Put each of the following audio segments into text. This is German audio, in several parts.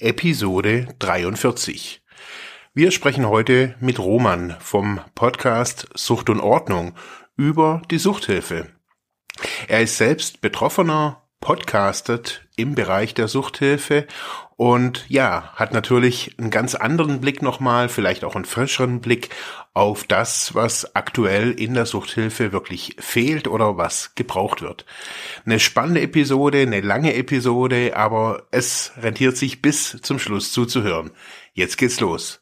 Episode 43. Wir sprechen heute mit Roman vom Podcast Sucht und Ordnung über die Suchthilfe. Er ist selbst Betroffener, podcastet im Bereich der Suchthilfe und ja, hat natürlich einen ganz anderen Blick nochmal, vielleicht auch einen frischeren Blick auf das, was aktuell in der Suchthilfe wirklich fehlt oder was gebraucht wird. Eine spannende Episode, eine lange Episode, aber es rentiert sich bis zum Schluss zuzuhören. Jetzt geht's los.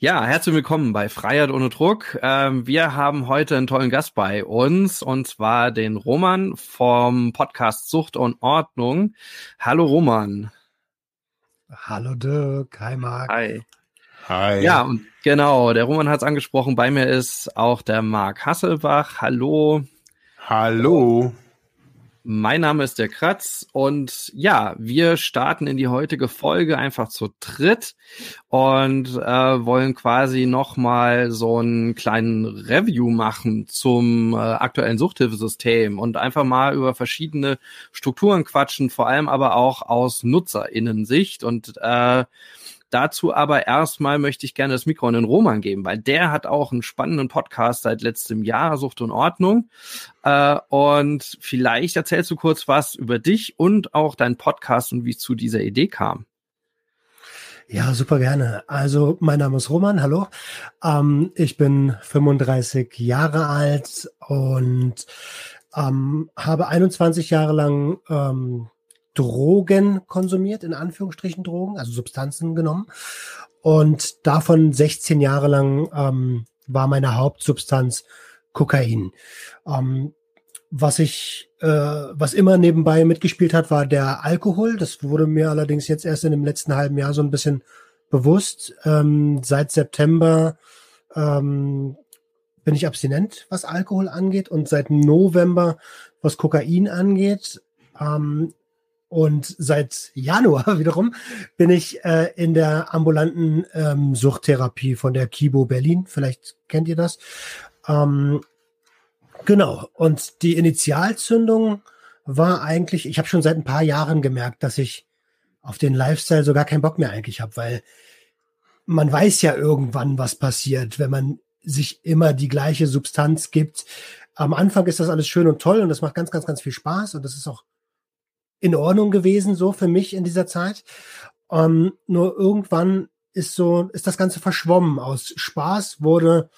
Ja, herzlich willkommen bei Freiheit ohne Druck. Ähm, wir haben heute einen tollen Gast bei uns und zwar den Roman vom Podcast Sucht und Ordnung. Hallo Roman. Hallo Dirk. Hi Marc. Hi. Hi. Ja, und genau, der Roman hat es angesprochen. Bei mir ist auch der Marc Hasselbach. Hallo. Hallo. Mein Name ist der Kratz und ja, wir starten in die heutige Folge einfach zu dritt und äh, wollen quasi nochmal so einen kleinen Review machen zum äh, aktuellen Suchthilfesystem und einfach mal über verschiedene Strukturen quatschen, vor allem aber auch aus NutzerInnen-Sicht und äh, Dazu aber erstmal möchte ich gerne das Mikro an den Roman geben, weil der hat auch einen spannenden Podcast seit letztem Jahr, Sucht und Ordnung. Äh, und vielleicht erzählst du kurz was über dich und auch deinen Podcast und wie es zu dieser Idee kam. Ja, super gerne. Also, mein Name ist Roman, hallo. Ähm, ich bin 35 Jahre alt und ähm, habe 21 Jahre lang ähm, Drogen konsumiert, in Anführungsstrichen Drogen, also Substanzen genommen. Und davon 16 Jahre lang ähm, war meine Hauptsubstanz Kokain. Ähm, was ich, äh, was immer nebenbei mitgespielt hat, war der Alkohol. Das wurde mir allerdings jetzt erst in dem letzten halben Jahr so ein bisschen bewusst. Ähm, seit September ähm, bin ich abstinent, was Alkohol angeht, und seit November, was Kokain angeht. Ähm, und seit Januar wiederum bin ich äh, in der ambulanten ähm, Suchttherapie von der Kibo Berlin. Vielleicht kennt ihr das. Ähm, genau. Und die Initialzündung war eigentlich, ich habe schon seit ein paar Jahren gemerkt, dass ich auf den Lifestyle so gar keinen Bock mehr eigentlich habe, weil man weiß ja irgendwann, was passiert, wenn man sich immer die gleiche Substanz gibt. Am Anfang ist das alles schön und toll und das macht ganz, ganz, ganz viel Spaß und das ist auch in Ordnung gewesen, so für mich in dieser Zeit. Ähm, nur irgendwann ist so, ist das Ganze verschwommen. Aus Spaß wurde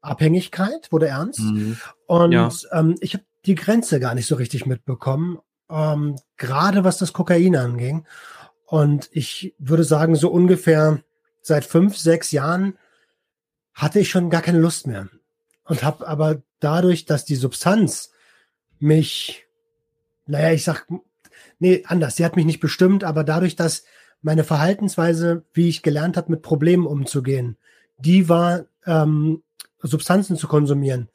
Abhängigkeit, wurde ernst. Mhm. Und ja. ähm, ich habe die Grenze gar nicht so richtig mitbekommen, ähm, gerade was das Kokain anging. Und ich würde sagen, so ungefähr seit fünf, sechs Jahren hatte ich schon gar keine Lust mehr. Und habe aber dadurch, dass die Substanz mich, naja, ich sag nee, anders. Sie hat mich nicht bestimmt, aber dadurch, dass meine Verhaltensweise, wie ich gelernt habe, mit Problemen umzugehen, die war, ähm, Substanzen zu konsumieren.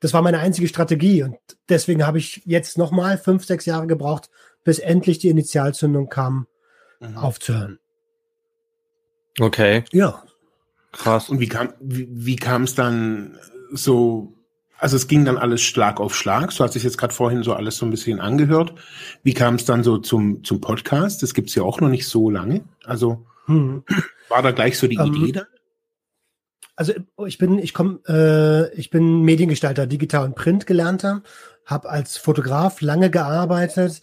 Das war meine einzige Strategie und deswegen habe ich jetzt nochmal fünf, sechs Jahre gebraucht, bis endlich die Initialzündung kam, mhm. aufzuhören. Okay. Ja. Krass. Und wie kam, wie, wie kam es dann so also es ging dann alles Schlag auf Schlag. So hat sich jetzt gerade vorhin so alles so ein bisschen angehört. Wie kam es dann so zum, zum Podcast? Das gibt's ja auch noch nicht so lange. Also hm. war da gleich so die ähm, Idee dann? Also ich bin, ich komme, äh, ich bin Mediengestalter, Digital- und Print gelernter, habe als Fotograf lange gearbeitet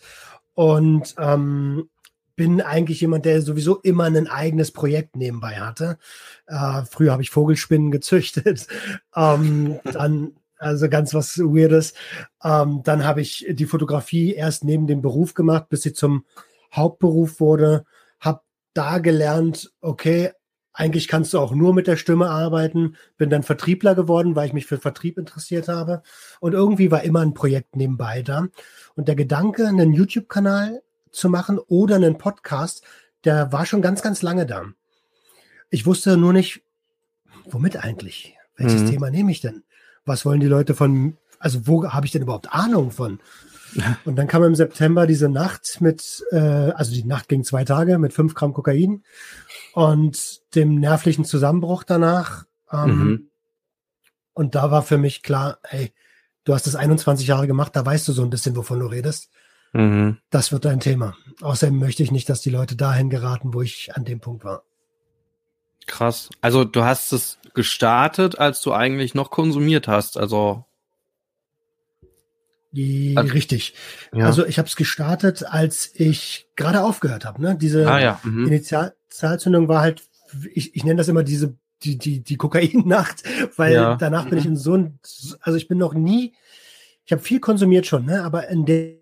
und ähm, bin eigentlich jemand, der sowieso immer ein eigenes Projekt nebenbei hatte. Äh, früher habe ich Vogelspinnen gezüchtet. ähm, dann also ganz was Weirdes. Ähm, dann habe ich die Fotografie erst neben dem Beruf gemacht, bis sie zum Hauptberuf wurde. Habe da gelernt, okay, eigentlich kannst du auch nur mit der Stimme arbeiten. Bin dann Vertriebler geworden, weil ich mich für Vertrieb interessiert habe. Und irgendwie war immer ein Projekt nebenbei da. Und der Gedanke, einen YouTube-Kanal zu machen oder einen Podcast, der war schon ganz, ganz lange da. Ich wusste nur nicht, womit eigentlich? Welches mhm. Thema nehme ich denn? Was wollen die Leute von, also wo habe ich denn überhaupt Ahnung von? Und dann kam im September diese Nacht mit, äh, also die Nacht ging zwei Tage mit fünf Gramm Kokain und dem nervlichen Zusammenbruch danach. Ähm, mhm. Und da war für mich klar, hey, du hast das 21 Jahre gemacht, da weißt du so ein bisschen, wovon du redest. Mhm. Das wird dein Thema. Außerdem möchte ich nicht, dass die Leute dahin geraten, wo ich an dem Punkt war. Krass. Also du hast es gestartet, als du eigentlich noch konsumiert hast. Also die, also, richtig. Ja. Also ich habe es gestartet, als ich gerade aufgehört habe. Ne? Diese ah, ja. mhm. Initialzündung war halt, ich, ich nenne das immer diese die die die Kokainnacht, weil ja. danach mhm. bin ich mhm. in so ein, also ich bin noch nie, ich habe viel konsumiert schon, ne? Aber in der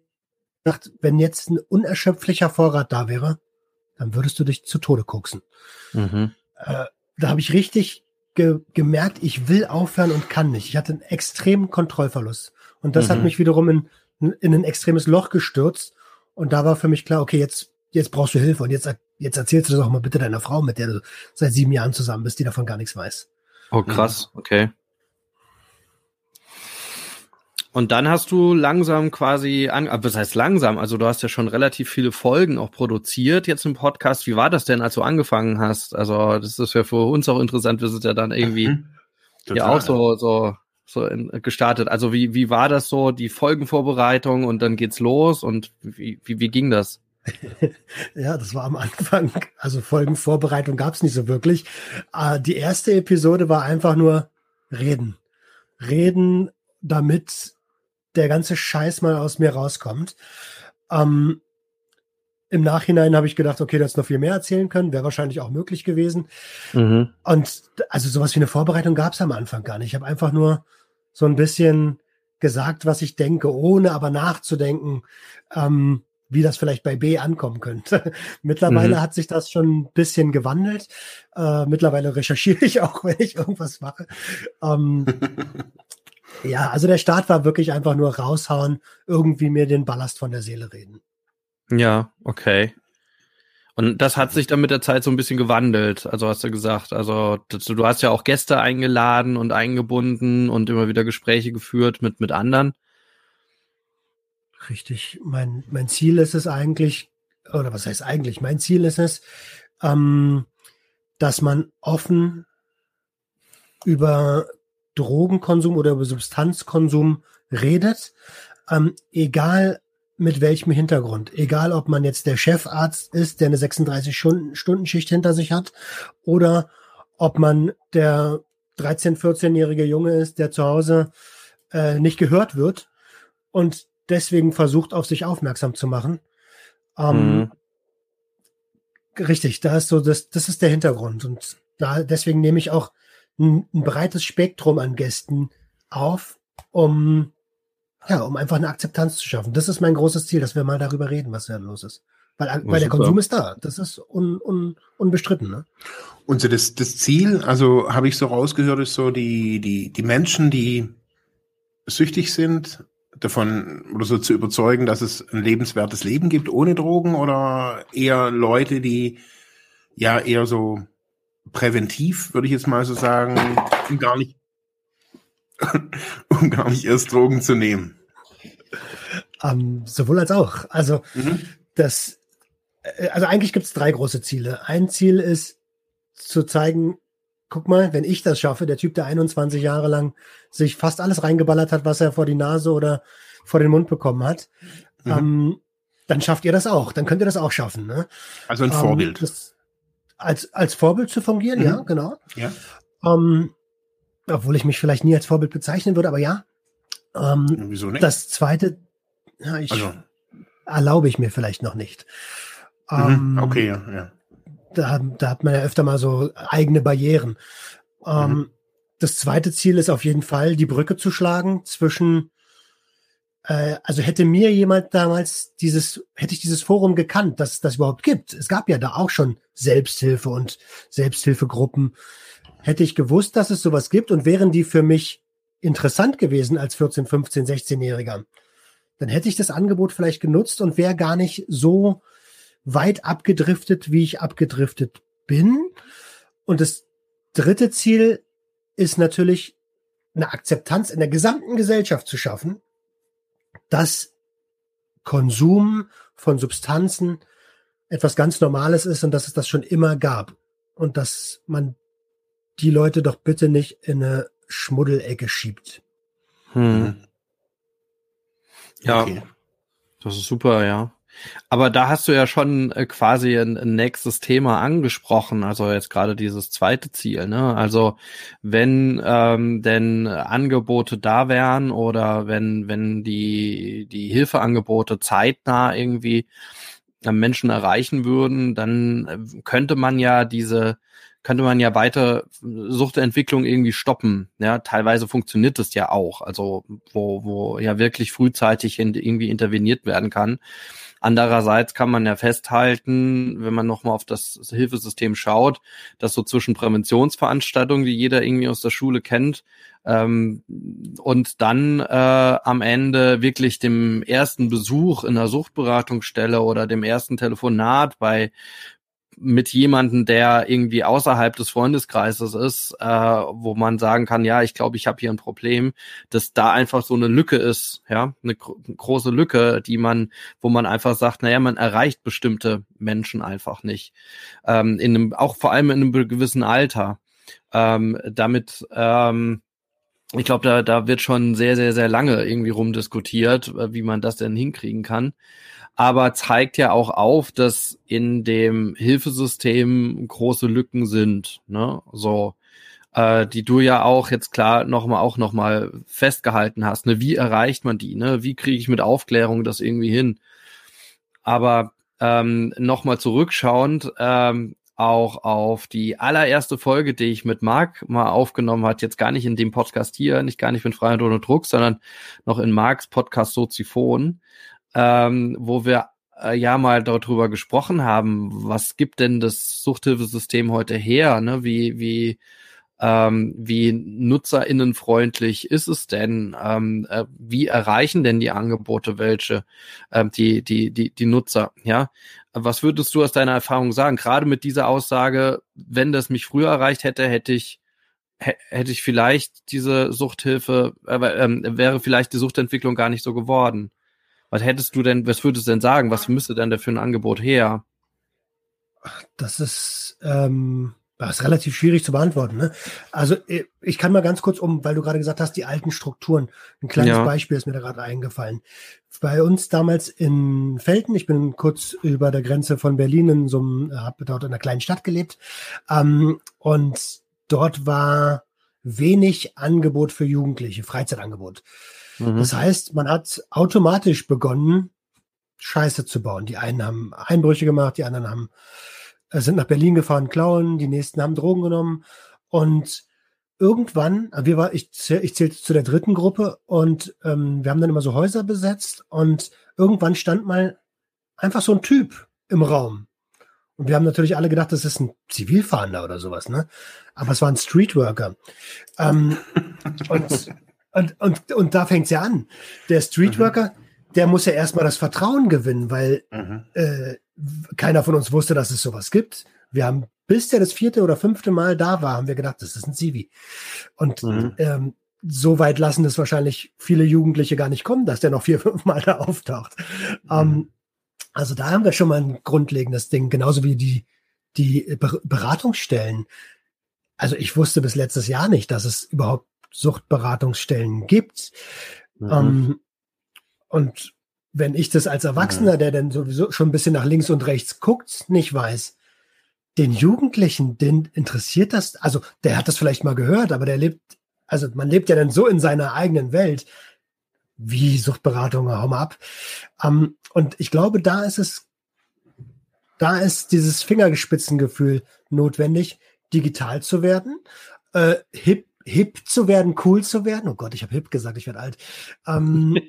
Nacht, wenn jetzt ein unerschöpflicher Vorrat da wäre, dann würdest du dich zu Tode koksen. Mhm. Äh, da habe ich richtig ge gemerkt, ich will aufhören und kann nicht. Ich hatte einen extremen Kontrollverlust. Und das mhm. hat mich wiederum in, in ein extremes Loch gestürzt. Und da war für mich klar, okay, jetzt, jetzt brauchst du Hilfe. Und jetzt, jetzt erzählst du das auch mal bitte deiner Frau, mit der du seit sieben Jahren zusammen bist, die davon gar nichts weiß. Oh, krass, okay. Und dann hast du langsam quasi an, äh, was heißt langsam? Also du hast ja schon relativ viele Folgen auch produziert jetzt im Podcast. Wie war das denn, als du angefangen hast? Also das ist ja für uns auch interessant. Wir sind ja dann irgendwie mhm. ja auch so so so in, gestartet. Also wie wie war das so die Folgenvorbereitung und dann geht's los und wie wie, wie ging das? ja, das war am Anfang. Also Folgenvorbereitung gab's nicht so wirklich. Äh, die erste Episode war einfach nur reden, reden, damit der ganze Scheiß mal aus mir rauskommt. Ähm, Im Nachhinein habe ich gedacht, okay, das noch viel mehr erzählen können, wäre wahrscheinlich auch möglich gewesen. Mhm. Und also sowas wie eine Vorbereitung gab es am Anfang gar nicht. Ich habe einfach nur so ein bisschen gesagt, was ich denke, ohne aber nachzudenken, ähm, wie das vielleicht bei B ankommen könnte. mittlerweile mhm. hat sich das schon ein bisschen gewandelt. Äh, mittlerweile recherchiere ich auch, wenn ich irgendwas mache. Ähm, Ja, also der Start war wirklich einfach nur raushauen, irgendwie mir den Ballast von der Seele reden. Ja, okay. Und das hat sich dann mit der Zeit so ein bisschen gewandelt, also hast du gesagt. Also du hast ja auch Gäste eingeladen und eingebunden und immer wieder Gespräche geführt mit, mit anderen. Richtig. Mein, mein Ziel ist es eigentlich, oder was heißt eigentlich? Mein Ziel ist es, ähm, dass man offen über Drogenkonsum oder über Substanzkonsum redet, ähm, egal mit welchem Hintergrund. Egal, ob man jetzt der Chefarzt ist, der eine 36-Stunden-Schicht hinter sich hat, oder ob man der 13-, 14-jährige Junge ist, der zu Hause äh, nicht gehört wird und deswegen versucht, auf sich aufmerksam zu machen. Ähm, mhm. Richtig, da ist so, das, das ist der Hintergrund. Und da, deswegen nehme ich auch ein, ein breites Spektrum an Gästen auf, um ja, um einfach eine Akzeptanz zu schaffen. Das ist mein großes Ziel, dass wir mal darüber reden, was da los ist. Weil, weil der Konsum ist da. Das ist un, un, unbestritten. Ne? Und so das, das Ziel, also habe ich so rausgehört, ist so die, die, die Menschen, die süchtig sind, davon oder so zu überzeugen, dass es ein lebenswertes Leben gibt ohne Drogen oder eher Leute, die ja eher so präventiv, würde ich jetzt mal so sagen, um gar nicht, um gar nicht erst Drogen zu nehmen. Ähm, sowohl als auch. Also mhm. das, äh, also eigentlich gibt es drei große Ziele. Ein Ziel ist zu zeigen, guck mal, wenn ich das schaffe, der Typ, der 21 Jahre lang sich fast alles reingeballert hat, was er vor die Nase oder vor den Mund bekommen hat, mhm. ähm, dann schafft ihr das auch. Dann könnt ihr das auch schaffen. Ne? Also ein ähm, Vorbild. Das, als, als Vorbild zu fungieren, mhm. ja, genau. Ja. Ähm, obwohl ich mich vielleicht nie als Vorbild bezeichnen würde, aber ja. Ähm, Wieso nicht? Das zweite, ja, ich also. erlaube ich mir vielleicht noch nicht. Mhm. Ähm, okay, ja, ja. Da, da hat man ja öfter mal so eigene Barrieren. Ähm, mhm. Das zweite Ziel ist auf jeden Fall, die Brücke zu schlagen zwischen äh, also hätte mir jemand damals dieses, hätte ich dieses Forum gekannt, dass das überhaupt gibt. Es gab ja da auch schon Selbsthilfe und Selbsthilfegruppen. Hätte ich gewusst, dass es sowas gibt und wären die für mich interessant gewesen als 14, 15, 16-Jähriger, dann hätte ich das Angebot vielleicht genutzt und wäre gar nicht so weit abgedriftet, wie ich abgedriftet bin. Und das dritte Ziel ist natürlich eine Akzeptanz in der gesamten Gesellschaft zu schaffen, dass Konsum von Substanzen etwas ganz Normales ist und dass es das schon immer gab. Und dass man die Leute doch bitte nicht in eine Schmuddelecke schiebt. Hm. Mhm. Ja, okay. das ist super, ja. Aber da hast du ja schon äh, quasi ein, nächstes Thema angesprochen, also jetzt gerade dieses zweite Ziel. Ne? Also wenn ähm, denn Angebote da wären oder wenn wenn die die Hilfeangebote zeitnah irgendwie Menschen erreichen würden, dann äh, könnte man ja diese könnte man ja weiter Suchtentwicklung irgendwie stoppen. Ja, teilweise funktioniert das ja auch, also wo, wo ja wirklich frühzeitig in, irgendwie interveniert werden kann. Andererseits kann man ja festhalten, wenn man nochmal auf das Hilfesystem schaut, dass so zwischen Präventionsveranstaltungen, die jeder irgendwie aus der Schule kennt, ähm, und dann äh, am Ende wirklich dem ersten Besuch in einer Suchtberatungsstelle oder dem ersten Telefonat bei mit jemanden, der irgendwie außerhalb des Freundeskreises ist, äh, wo man sagen kann, ja, ich glaube, ich habe hier ein Problem, dass da einfach so eine Lücke ist, ja, eine gro große Lücke, die man, wo man einfach sagt, naja, man erreicht bestimmte Menschen einfach nicht, ähm, in einem, auch vor allem in einem gewissen Alter. Ähm, damit ähm, ich glaube, da, da wird schon sehr, sehr, sehr lange irgendwie rumdiskutiert, äh, wie man das denn hinkriegen kann aber zeigt ja auch auf, dass in dem Hilfesystem große Lücken sind, ne? So, äh, die du ja auch jetzt klar nochmal auch nochmal festgehalten hast. Ne? Wie erreicht man die? Ne? Wie kriege ich mit Aufklärung das irgendwie hin? Aber ähm, nochmal zurückschauend, ähm, auch auf die allererste Folge, die ich mit Marc mal aufgenommen hat, jetzt gar nicht in dem Podcast hier, nicht gar nicht mit Freiheit ohne Druck, sondern noch in Marks Podcast Soziphon, ähm, wo wir äh, ja mal darüber gesprochen haben, was gibt denn das Suchthilfesystem heute her? Ne? Wie, wie, ähm, wie nutzerinnenfreundlich ist es denn? Ähm, äh, wie erreichen denn die Angebote welche, ähm, die, die, die, die Nutzer? Ja, was würdest du aus deiner Erfahrung sagen? Gerade mit dieser Aussage, wenn das mich früher erreicht hätte, hätte ich hätte ich vielleicht diese Suchthilfe, äh, äh, wäre vielleicht die Suchtentwicklung gar nicht so geworden. Was hättest du denn, was würdest du denn sagen? Was müsste denn dafür ein Angebot her? Das ist, ähm, das ist relativ schwierig zu beantworten. Ne? Also äh, ich kann mal ganz kurz um, weil du gerade gesagt hast, die alten Strukturen. Ein kleines ja. Beispiel ist mir da gerade eingefallen. Bei uns damals in Felten, ich bin kurz über der Grenze von Berlin in so einem, habe dort in einer kleinen Stadt gelebt. Ähm, und dort war wenig Angebot für Jugendliche, Freizeitangebot. Mhm. Das heißt, man hat automatisch begonnen, Scheiße zu bauen. Die einen haben Einbrüche gemacht, die anderen haben, äh, sind nach Berlin gefahren, klauen, die nächsten haben Drogen genommen. Und irgendwann, äh, wir war, ich, ich zählte zu der dritten Gruppe und ähm, wir haben dann immer so Häuser besetzt und irgendwann stand mal einfach so ein Typ im Raum. Und wir haben natürlich alle gedacht, das ist ein Zivilfahrender oder sowas, ne? Aber es war ein Streetworker. Ähm, und und, und, und da fängt's ja an. Der Streetworker, mhm. der muss ja erstmal das Vertrauen gewinnen, weil mhm. äh, keiner von uns wusste, dass es sowas gibt. Wir haben, bis der das vierte oder fünfte Mal da war, haben wir gedacht, das ist ein Zivi. Und mhm. ähm, so weit lassen es wahrscheinlich viele Jugendliche gar nicht kommen, dass der noch vier, fünf Mal da auftaucht. Mhm. Ähm, also da haben wir schon mal ein grundlegendes Ding, genauso wie die, die Beratungsstellen. Also ich wusste bis letztes Jahr nicht, dass es überhaupt Suchtberatungsstellen gibt. Mhm. Ähm, und wenn ich das als Erwachsener, mhm. der dann sowieso schon ein bisschen nach links und rechts guckt, nicht weiß, den Jugendlichen, den interessiert das, also der hat das vielleicht mal gehört, aber der lebt, also man lebt ja dann so in seiner eigenen Welt, wie Suchtberatung, hau mal ab. Ähm, und ich glaube, da ist es, da ist dieses Fingergespitzengefühl notwendig, digital zu werden, äh, hip hip zu werden, cool zu werden. Oh Gott, ich habe hip gesagt, ich werde alt. Ähm,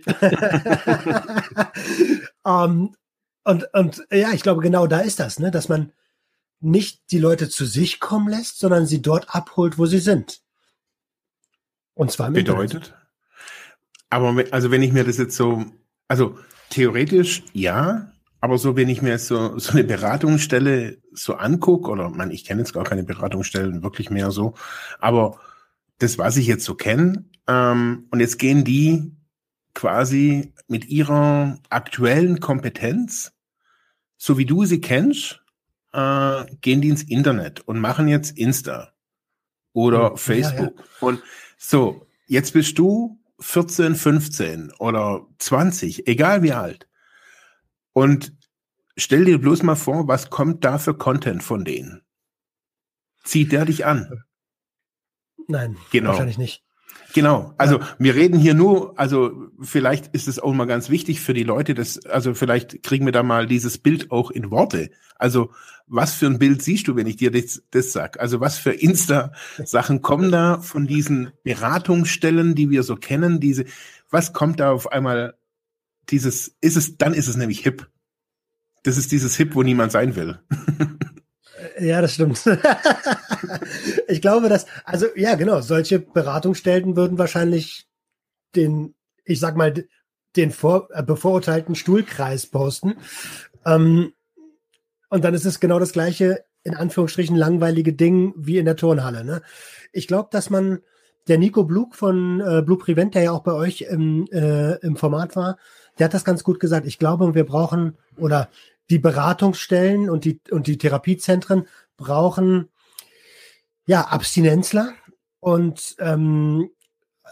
ähm, und, und ja, ich glaube, genau da ist das, ne? dass man nicht die Leute zu sich kommen lässt, sondern sie dort abholt, wo sie sind. Und zwar mit Bedeutet? Aber also wenn ich mir das jetzt so, also theoretisch ja, aber so wenn ich mir so, so eine Beratungsstelle so angucke, oder man, ich kenne jetzt gar keine Beratungsstellen wirklich mehr so, aber das, was ich jetzt so kenne. Ähm, und jetzt gehen die quasi mit ihrer aktuellen Kompetenz, so wie du sie kennst, äh, gehen die ins Internet und machen jetzt Insta oder ja, Facebook. Ja, ja. Und so, jetzt bist du 14, 15 oder 20, egal wie alt. Und stell dir bloß mal vor, was kommt da für Content von denen? Zieht der dich an? Nein, genau. wahrscheinlich nicht. Genau. Also ja. wir reden hier nur, also vielleicht ist es auch mal ganz wichtig für die Leute, dass, also vielleicht kriegen wir da mal dieses Bild auch in Worte. Also was für ein Bild siehst du, wenn ich dir das, das sag? Also was für Insta-Sachen kommen da von diesen Beratungsstellen, die wir so kennen? Diese, was kommt da auf einmal? Dieses, ist es, dann ist es nämlich hip. Das ist dieses Hip, wo niemand sein will. Ja, das stimmt. ich glaube, dass, also ja, genau, solche Beratungsstellen würden wahrscheinlich den, ich sag mal, den vor, äh, bevorurteilten Stuhlkreis posten. Ähm, und dann ist es genau das gleiche, in Anführungsstrichen, langweilige Ding wie in der Turnhalle. Ne? Ich glaube, dass man, der Nico Blug von äh, Blue Prevent, der ja auch bei euch im, äh, im Format war, der hat das ganz gut gesagt. Ich glaube, wir brauchen, oder die Beratungsstellen und die, und die Therapiezentren brauchen ja Abstinenzler und ähm,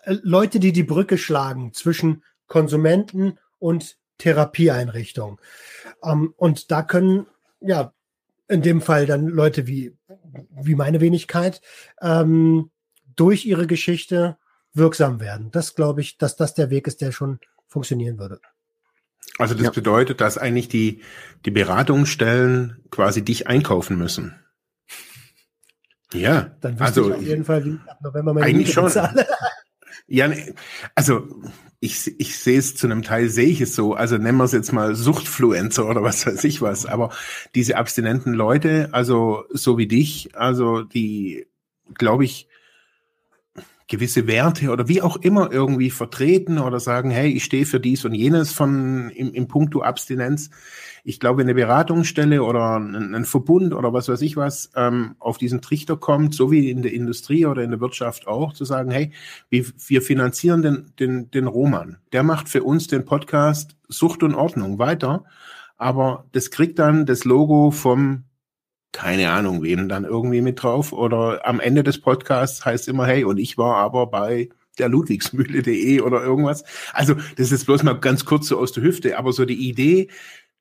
Leute, die die Brücke schlagen zwischen Konsumenten und Therapieeinrichtungen. Ähm, und da können ja in dem Fall dann Leute wie, wie meine Wenigkeit ähm, durch ihre Geschichte wirksam werden. Das glaube ich, dass das der Weg ist, der schon funktionieren würde. Also das ja. bedeutet, dass eigentlich die, die Beratungsstellen quasi dich einkaufen müssen. Ja, dann also ich auf jeden Fall wie ab November meine eigentlich schon. ja, ne, also ich, ich sehe es zu einem Teil sehe ich es so. Also nennen wir es jetzt mal Suchtfluencer oder was weiß ich was. Aber diese abstinenten Leute, also so wie dich, also die, glaube ich, gewisse Werte oder wie auch immer irgendwie vertreten oder sagen, hey, ich stehe für dies und jenes von im, im Punkto Abstinenz. Ich glaube, eine Beratungsstelle oder ein, ein Verbund oder was weiß ich was ähm, auf diesen Trichter kommt, so wie in der Industrie oder in der Wirtschaft auch, zu sagen, hey, wir, wir finanzieren den, den, den Roman. Der macht für uns den Podcast Sucht und Ordnung weiter. Aber das kriegt dann das Logo vom keine Ahnung, wem dann irgendwie mit drauf. Oder am Ende des Podcasts heißt immer, hey, und ich war aber bei der Ludwigsmühle.de oder irgendwas. Also, das ist bloß mal ganz kurz so aus der Hüfte, aber so die Idee,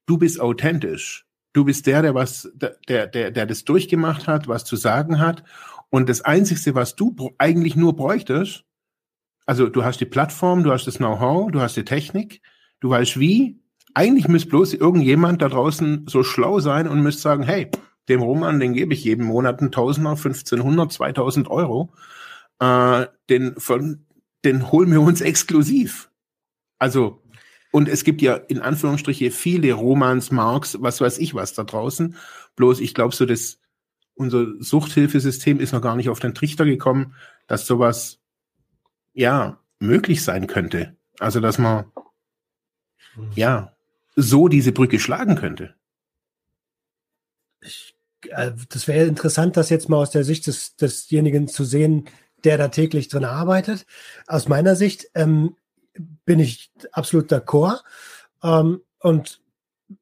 du bist authentisch. Du bist der, der was, der, der, der das durchgemacht hat, was zu sagen hat. Und das Einzige, was du eigentlich nur bräuchtest, also du hast die Plattform, du hast das Know-how, du hast die Technik, du weißt wie. Eigentlich müsste bloß irgendjemand da draußen so schlau sein und müsste sagen, hey, dem Roman, den gebe ich jeden Monat einen Tausender, 1500, 2000 Euro. Äh, den, von, den holen wir uns exklusiv. Also, und es gibt ja in Anführungsstriche viele Romans, Marks, was weiß ich was da draußen. Bloß ich glaube so, dass unser Suchthilfesystem ist noch gar nicht auf den Trichter gekommen, dass sowas, ja, möglich sein könnte. Also, dass man, ja, so diese Brücke schlagen könnte. Ich das wäre interessant, das jetzt mal aus der Sicht des, desjenigen zu sehen, der da täglich drin arbeitet. Aus meiner Sicht ähm, bin ich absolut d'accord. Ähm, und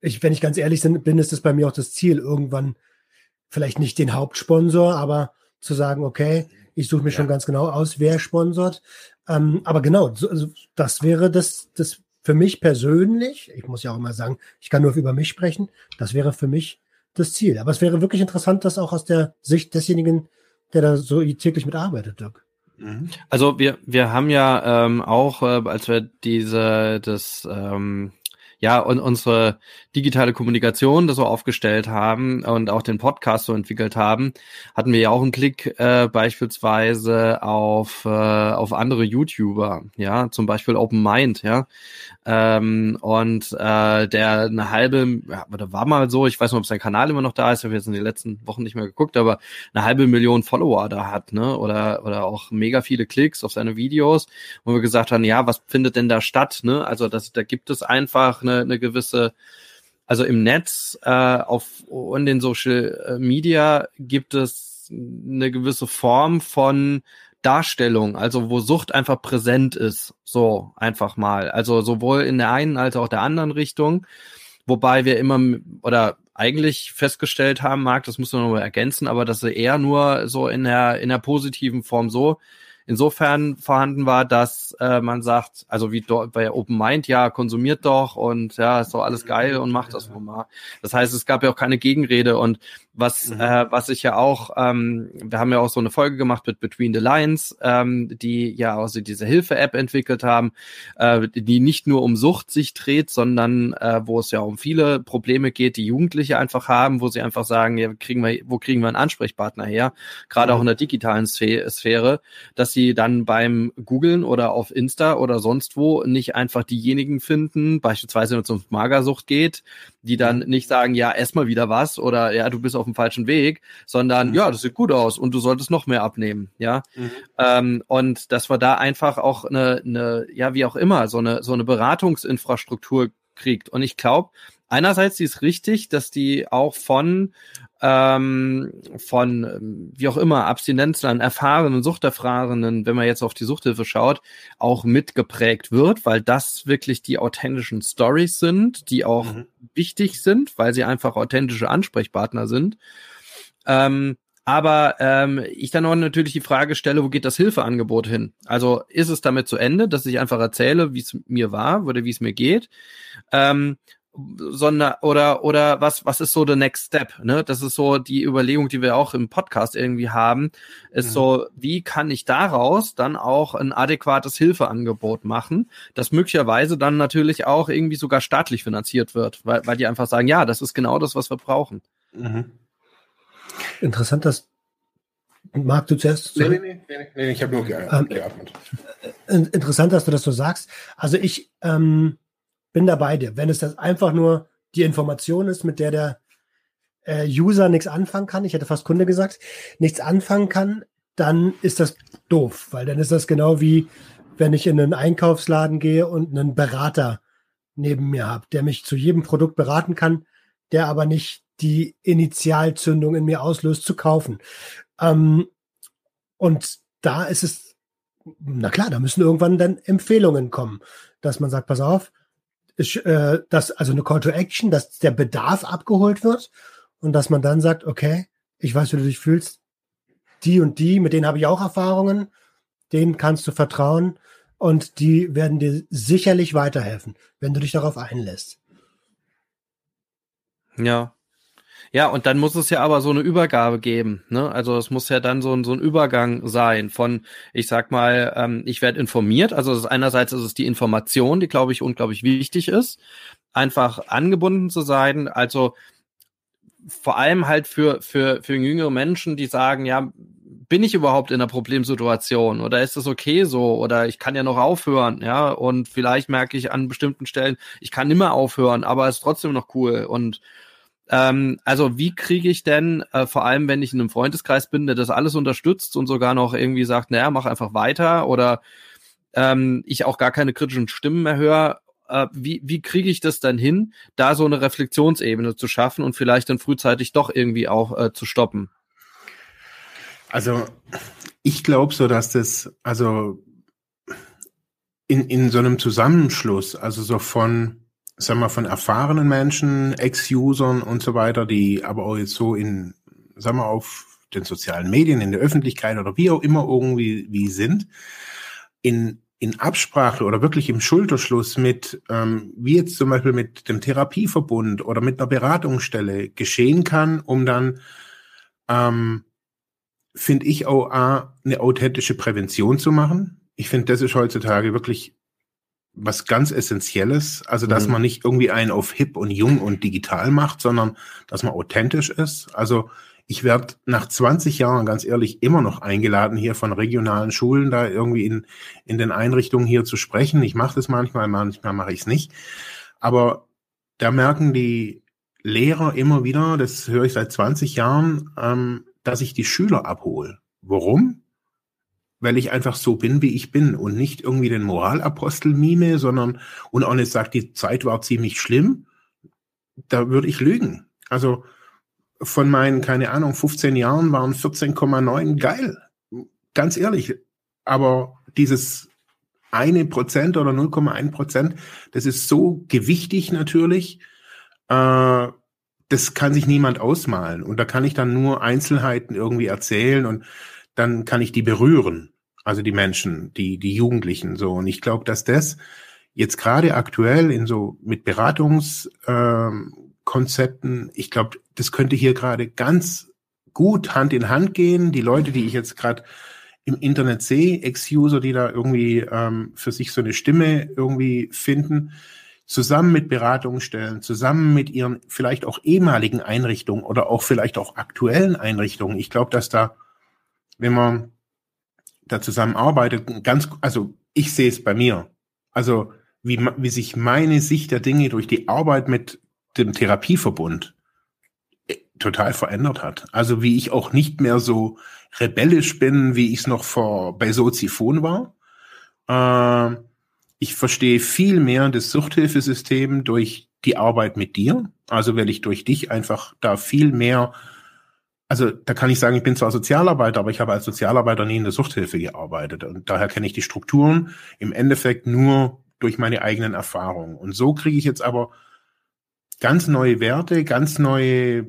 ich, wenn ich ganz ehrlich bin, ist es bei mir auch das Ziel, irgendwann vielleicht nicht den Hauptsponsor, aber zu sagen, okay, ich suche mir ja. schon ganz genau aus, wer sponsort. Ähm, aber genau, so, also das wäre das, das für mich persönlich, ich muss ja auch immer sagen, ich kann nur über mich sprechen, das wäre für mich das Ziel. Aber es wäre wirklich interessant, das auch aus der Sicht desjenigen, der da so täglich mitarbeitet, Dirk. Mhm. Also wir wir haben ja ähm, auch, äh, als wir diese das ähm, ja und unsere digitale Kommunikation das so aufgestellt haben und auch den Podcast so entwickelt haben, hatten wir ja auch einen Klick äh, beispielsweise auf äh, auf andere YouTuber, ja, zum Beispiel Open Mind, ja, ähm, und äh, der eine halbe, ja, oder war mal so, ich weiß nicht, ob sein Kanal immer noch da ist, ich habe jetzt in den letzten Wochen nicht mehr geguckt, aber eine halbe Million Follower da hat, ne, oder oder auch mega viele Klicks auf seine Videos, wo wir gesagt haben, ja, was findet denn da statt, ne? Also das, da gibt es einfach eine, eine gewisse also im Netz, äh, auf und den Social Media gibt es eine gewisse Form von Darstellung, also wo Sucht einfach präsent ist, so einfach mal. Also sowohl in der einen als auch der anderen Richtung. Wobei wir immer oder eigentlich festgestellt haben, Marc, das muss man noch mal ergänzen, aber dass er eher nur so in der, in der positiven Form so insofern vorhanden war, dass äh, man sagt, also wie dort bei Open Mind, ja, konsumiert doch und ja, ist doch alles geil und macht das mal. Das heißt, es gab ja auch keine Gegenrede und was, mhm. äh, was ich ja auch, ähm, wir haben ja auch so eine Folge gemacht mit Between the Lines, ähm, die ja auch so diese Hilfe-App entwickelt haben, äh, die nicht nur um Sucht sich dreht, sondern äh, wo es ja um viele Probleme geht, die Jugendliche einfach haben, wo sie einfach sagen, ja, kriegen wir, wo kriegen wir einen Ansprechpartner her, gerade mhm. auch in der digitalen Sphäre, dass sie dann beim Googlen oder auf Insta oder sonst wo nicht einfach diejenigen finden, beispielsweise wenn es um Magersucht geht, die dann nicht sagen, ja, ess mal wieder was oder ja, du bist auf dem falschen Weg, sondern mhm. ja, das sieht gut aus und du solltest noch mehr abnehmen, ja. Mhm. Ähm, und dass wir da einfach auch eine, eine, ja, wie auch immer, so eine, so eine Beratungsinfrastruktur kriegt. Und ich glaube, einerseits ist richtig, dass die auch von ähm, von wie auch immer Abstinenzlern, erfahrenen Suchterfahrenen, wenn man jetzt auf die Suchthilfe schaut, auch mitgeprägt wird, weil das wirklich die authentischen Stories sind, die auch mhm. wichtig sind, weil sie einfach authentische Ansprechpartner sind. Ähm, aber ähm, ich dann auch natürlich die Frage stelle, wo geht das Hilfeangebot hin? Also ist es damit zu Ende, dass ich einfach erzähle, wie es mir war oder wie es mir geht? Ähm, sondern oder oder was was ist so der Next Step ne das ist so die Überlegung die wir auch im Podcast irgendwie haben ist mhm. so wie kann ich daraus dann auch ein adäquates Hilfeangebot machen das möglicherweise dann natürlich auch irgendwie sogar staatlich finanziert wird weil weil die einfach sagen ja das ist genau das was wir brauchen mhm. interessant dass Marc, du zuerst? Nee, nee, nee, nee, nee ich habe nur ähm, geatmet. Ähm, interessant, dass du das so sagst. Also ich ähm, bin da bei dir. Wenn es das einfach nur die Information ist, mit der der äh, User nichts anfangen kann, ich hätte fast Kunde gesagt, nichts anfangen kann, dann ist das doof, weil dann ist das genau wie, wenn ich in einen Einkaufsladen gehe und einen Berater neben mir habe, der mich zu jedem Produkt beraten kann, der aber nicht die Initialzündung in mir auslöst, zu kaufen. Ähm, und da ist es, na klar, da müssen irgendwann dann Empfehlungen kommen, dass man sagt, pass auf, äh, dass also eine Call to Action, dass der Bedarf abgeholt wird und dass man dann sagt, okay, ich weiß, wie du dich fühlst, die und die, mit denen habe ich auch Erfahrungen, denen kannst du vertrauen und die werden dir sicherlich weiterhelfen, wenn du dich darauf einlässt. Ja, ja, und dann muss es ja aber so eine Übergabe geben. Ne? Also es muss ja dann so ein, so ein Übergang sein von, ich sag mal, ähm, ich werde informiert. Also ist einerseits ist es die Information, die, glaube ich, unglaublich wichtig ist, einfach angebunden zu sein. Also vor allem halt für, für, für jüngere Menschen, die sagen, ja, bin ich überhaupt in einer Problemsituation oder ist das okay so oder ich kann ja noch aufhören, ja, und vielleicht merke ich an bestimmten Stellen, ich kann nimmer aufhören, aber es ist trotzdem noch cool und ähm, also wie kriege ich denn, äh, vor allem wenn ich in einem Freundeskreis bin, der das alles unterstützt und sogar noch irgendwie sagt, naja, mach einfach weiter oder ähm, ich auch gar keine kritischen Stimmen mehr höre, äh, wie, wie kriege ich das dann hin, da so eine Reflexionsebene zu schaffen und vielleicht dann frühzeitig doch irgendwie auch äh, zu stoppen? Also ich glaube so, dass das, also in, in so einem Zusammenschluss, also so von sagen wir, von erfahrenen Menschen, Ex-Usern und so weiter, die aber auch jetzt so in, sagen wir, auf den sozialen Medien, in der Öffentlichkeit oder wie auch immer irgendwie wie sind, in, in Absprache oder wirklich im Schulterschluss mit, ähm, wie jetzt zum Beispiel mit dem Therapieverbund oder mit einer Beratungsstelle geschehen kann, um dann, ähm, finde ich auch eine authentische Prävention zu machen. Ich finde, das ist heutzutage wirklich was ganz Essentielles. Also, dass mhm. man nicht irgendwie einen auf hip und jung und digital macht, sondern dass man authentisch ist. Also, ich werde nach 20 Jahren ganz ehrlich immer noch eingeladen, hier von regionalen Schulen da irgendwie in, in den Einrichtungen hier zu sprechen. Ich mache das manchmal, manchmal mache ich es nicht. Aber da merken die Lehrer immer wieder, das höre ich seit 20 Jahren, ähm, dass ich die Schüler abhole. Warum? Weil ich einfach so bin, wie ich bin und nicht irgendwie den Moralapostel mime, sondern und auch nicht sagt, die Zeit war ziemlich schlimm, da würde ich lügen. Also von meinen, keine Ahnung, 15 Jahren waren 14,9 geil. Ganz ehrlich, aber dieses eine Prozent oder 0,1 Prozent, das ist so gewichtig natürlich, äh, das kann sich niemand ausmalen. Und da kann ich dann nur Einzelheiten irgendwie erzählen und dann kann ich die berühren. Also die Menschen, die, die Jugendlichen so. Und ich glaube, dass das jetzt gerade aktuell in so mit Beratungskonzepten, ähm, ich glaube, das könnte hier gerade ganz gut Hand in Hand gehen. Die Leute, die ich jetzt gerade im Internet sehe, Ex-User, die da irgendwie ähm, für sich so eine Stimme irgendwie finden, zusammen mit Beratungsstellen, zusammen mit ihren vielleicht auch ehemaligen Einrichtungen oder auch vielleicht auch aktuellen Einrichtungen. Ich glaube, dass da, wenn man da zusammenarbeitet, ganz, also ich sehe es bei mir. Also wie, wie sich meine Sicht der Dinge durch die Arbeit mit dem Therapieverbund äh, total verändert hat. Also wie ich auch nicht mehr so rebellisch bin, wie ich es noch vor bei Soziphon war. Äh, ich verstehe viel mehr das Suchthilfesystem durch die Arbeit mit dir. Also weil ich durch dich einfach da viel mehr, also da kann ich sagen, ich bin zwar Sozialarbeiter, aber ich habe als Sozialarbeiter nie in der Suchthilfe gearbeitet. Und daher kenne ich die Strukturen im Endeffekt nur durch meine eigenen Erfahrungen. Und so kriege ich jetzt aber ganz neue Werte, ganz neue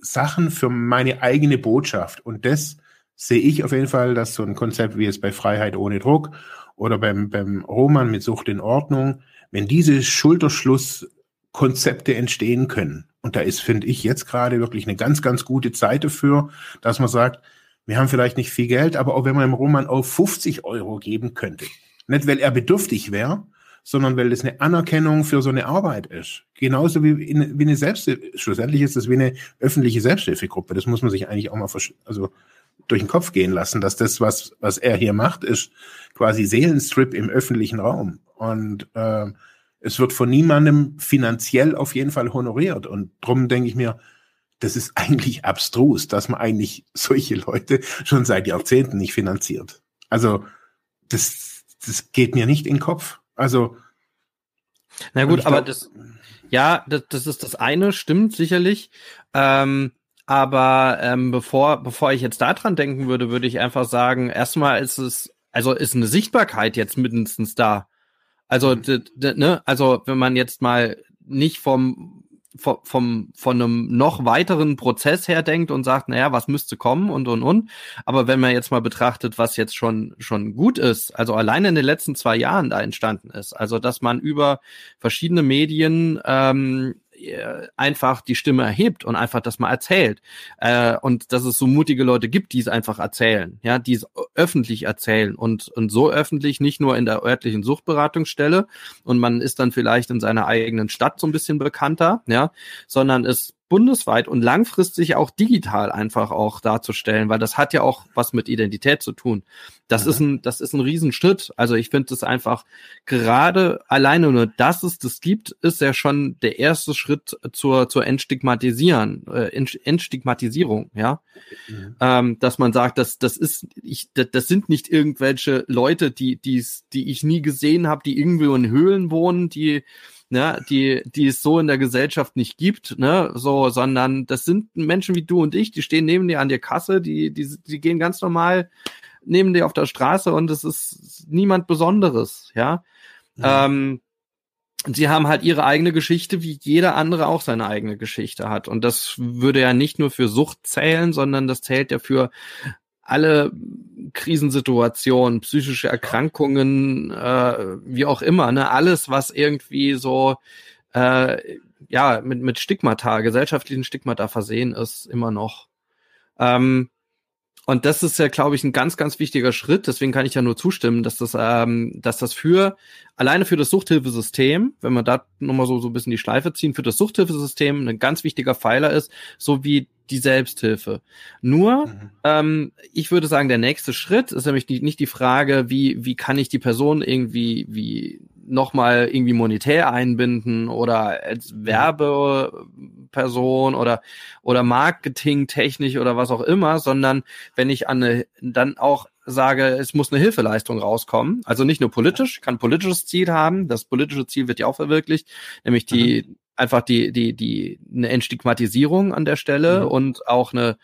Sachen für meine eigene Botschaft. Und das sehe ich auf jeden Fall, dass so ein Konzept wie es bei Freiheit ohne Druck oder beim, beim Roman mit Sucht in Ordnung, wenn diese Schulterschlusskonzepte entstehen können, und da ist, finde ich, jetzt gerade wirklich eine ganz, ganz gute Zeit dafür, dass man sagt, wir haben vielleicht nicht viel Geld, aber auch wenn man dem Roman auf 50 Euro geben könnte, nicht weil er bedürftig wäre, sondern weil das eine Anerkennung für so eine Arbeit ist. Genauso wie, in, wie eine Selbsthilfe. Schlussendlich ist das wie eine öffentliche Selbsthilfegruppe. Das muss man sich eigentlich auch mal also durch den Kopf gehen lassen, dass das, was, was er hier macht, ist quasi Seelenstrip im öffentlichen Raum. Und äh, es wird von niemandem finanziell auf jeden Fall honoriert. Und drum denke ich mir, das ist eigentlich abstrus, dass man eigentlich solche Leute schon seit Jahrzehnten nicht finanziert. Also das, das geht mir nicht in den Kopf. Also. Na gut, aber das, ja, das, das ist das eine, stimmt sicherlich. Ähm, aber ähm, bevor, bevor ich jetzt daran denken würde, würde ich einfach sagen, erstmal ist es, also ist eine Sichtbarkeit jetzt mindestens da. Also, mhm. ne, also wenn man jetzt mal nicht vom vom, vom, von einem noch weiteren Prozess her denkt und sagt, naja, was müsste kommen und, und, und. Aber wenn man jetzt mal betrachtet, was jetzt schon, schon gut ist, also alleine in den letzten zwei Jahren da entstanden ist, also dass man über verschiedene Medien ähm, äh, einfach die Stimme erhebt und einfach das mal erzählt. Äh, und dass es so mutige Leute gibt, die es einfach erzählen, ja, die es öffentlich erzählen und, und so öffentlich, nicht nur in der örtlichen Suchtberatungsstelle und man ist dann vielleicht in seiner eigenen Stadt so ein bisschen bekannter, ja, sondern es bundesweit und langfristig auch digital einfach auch darzustellen, weil das hat ja auch was mit Identität zu tun. Das mhm. ist ein, das ist ein Riesenschritt. Also ich finde es einfach gerade alleine nur, dass es das gibt, ist ja schon der erste Schritt zur, zur Entstigmatisieren, äh, Entstigmatisierung, ja. Mhm. Ähm, dass man sagt, dass das ist, ich, das, das sind nicht irgendwelche Leute, die, die, die ich nie gesehen habe, die irgendwo in Höhlen wohnen, die ne, die, die es so in der Gesellschaft nicht gibt, ne, so, sondern das sind Menschen wie du und ich, die stehen neben dir an der Kasse, die, die, die gehen ganz normal neben dir auf der Straße und es ist niemand Besonderes, ja. ja. Ähm, sie haben halt ihre eigene Geschichte, wie jeder andere auch seine eigene Geschichte hat. Und das würde ja nicht nur für Sucht zählen, sondern das zählt ja für alle Krisensituationen, psychische Erkrankungen, äh, wie auch immer, ne, alles, was irgendwie so äh, ja mit mit Stigmata, gesellschaftlichen Stigmata versehen ist, immer noch. Ähm, und das ist ja, glaube ich, ein ganz, ganz wichtiger Schritt. Deswegen kann ich ja nur zustimmen, dass das, ähm, dass das für alleine für das Suchthilfesystem, wenn wir da nochmal so so ein bisschen die Schleife ziehen, für das Suchthilfesystem ein ganz wichtiger Pfeiler ist, so wie die Selbsthilfe. Nur, mhm. ähm, ich würde sagen, der nächste Schritt ist nämlich die, nicht die Frage, wie, wie kann ich die Person irgendwie wie nochmal irgendwie monetär einbinden oder als mhm. Werbeperson oder, oder marketingtechnisch oder was auch immer, sondern wenn ich an eine, dann auch sage, es muss eine Hilfeleistung rauskommen. Also nicht nur politisch, kann ein politisches Ziel haben. Das politische Ziel wird ja auch verwirklicht, nämlich die, mhm einfach die, die, die, eine Entstigmatisierung an der Stelle mhm. und auch eine,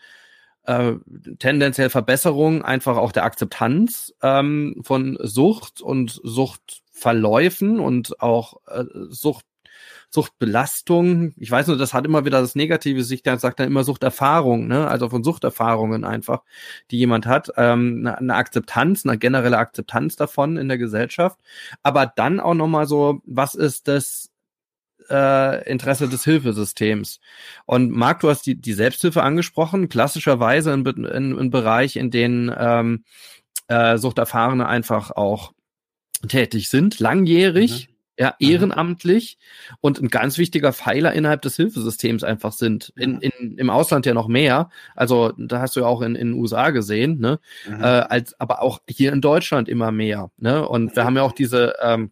äh, tendenziell Verbesserung einfach auch der Akzeptanz ähm, von Sucht und Suchtverläufen und auch äh, Sucht Suchtbelastung. Ich weiß nur, das hat immer wieder das Negative sich, der sagt dann immer Suchterfahrung, ne? Also von Suchterfahrungen einfach, die jemand hat, ähm, eine, eine Akzeptanz, eine generelle Akzeptanz davon in der Gesellschaft. Aber dann auch nochmal so, was ist das äh, Interesse des Hilfesystems. Und Marc, du hast die, die Selbsthilfe angesprochen, klassischerweise ein, in, in Bereich, in dem ähm, äh, Suchterfahrene einfach auch tätig sind, langjährig. Mhm. Ja, ehrenamtlich mhm. und ein ganz wichtiger Pfeiler innerhalb des Hilfesystems einfach sind. In, in, Im Ausland ja noch mehr. Also da hast du ja auch in den USA gesehen, ne? Mhm. Äh, als, aber auch hier in Deutschland immer mehr. Ne? Und wir haben ja auch diese ähm,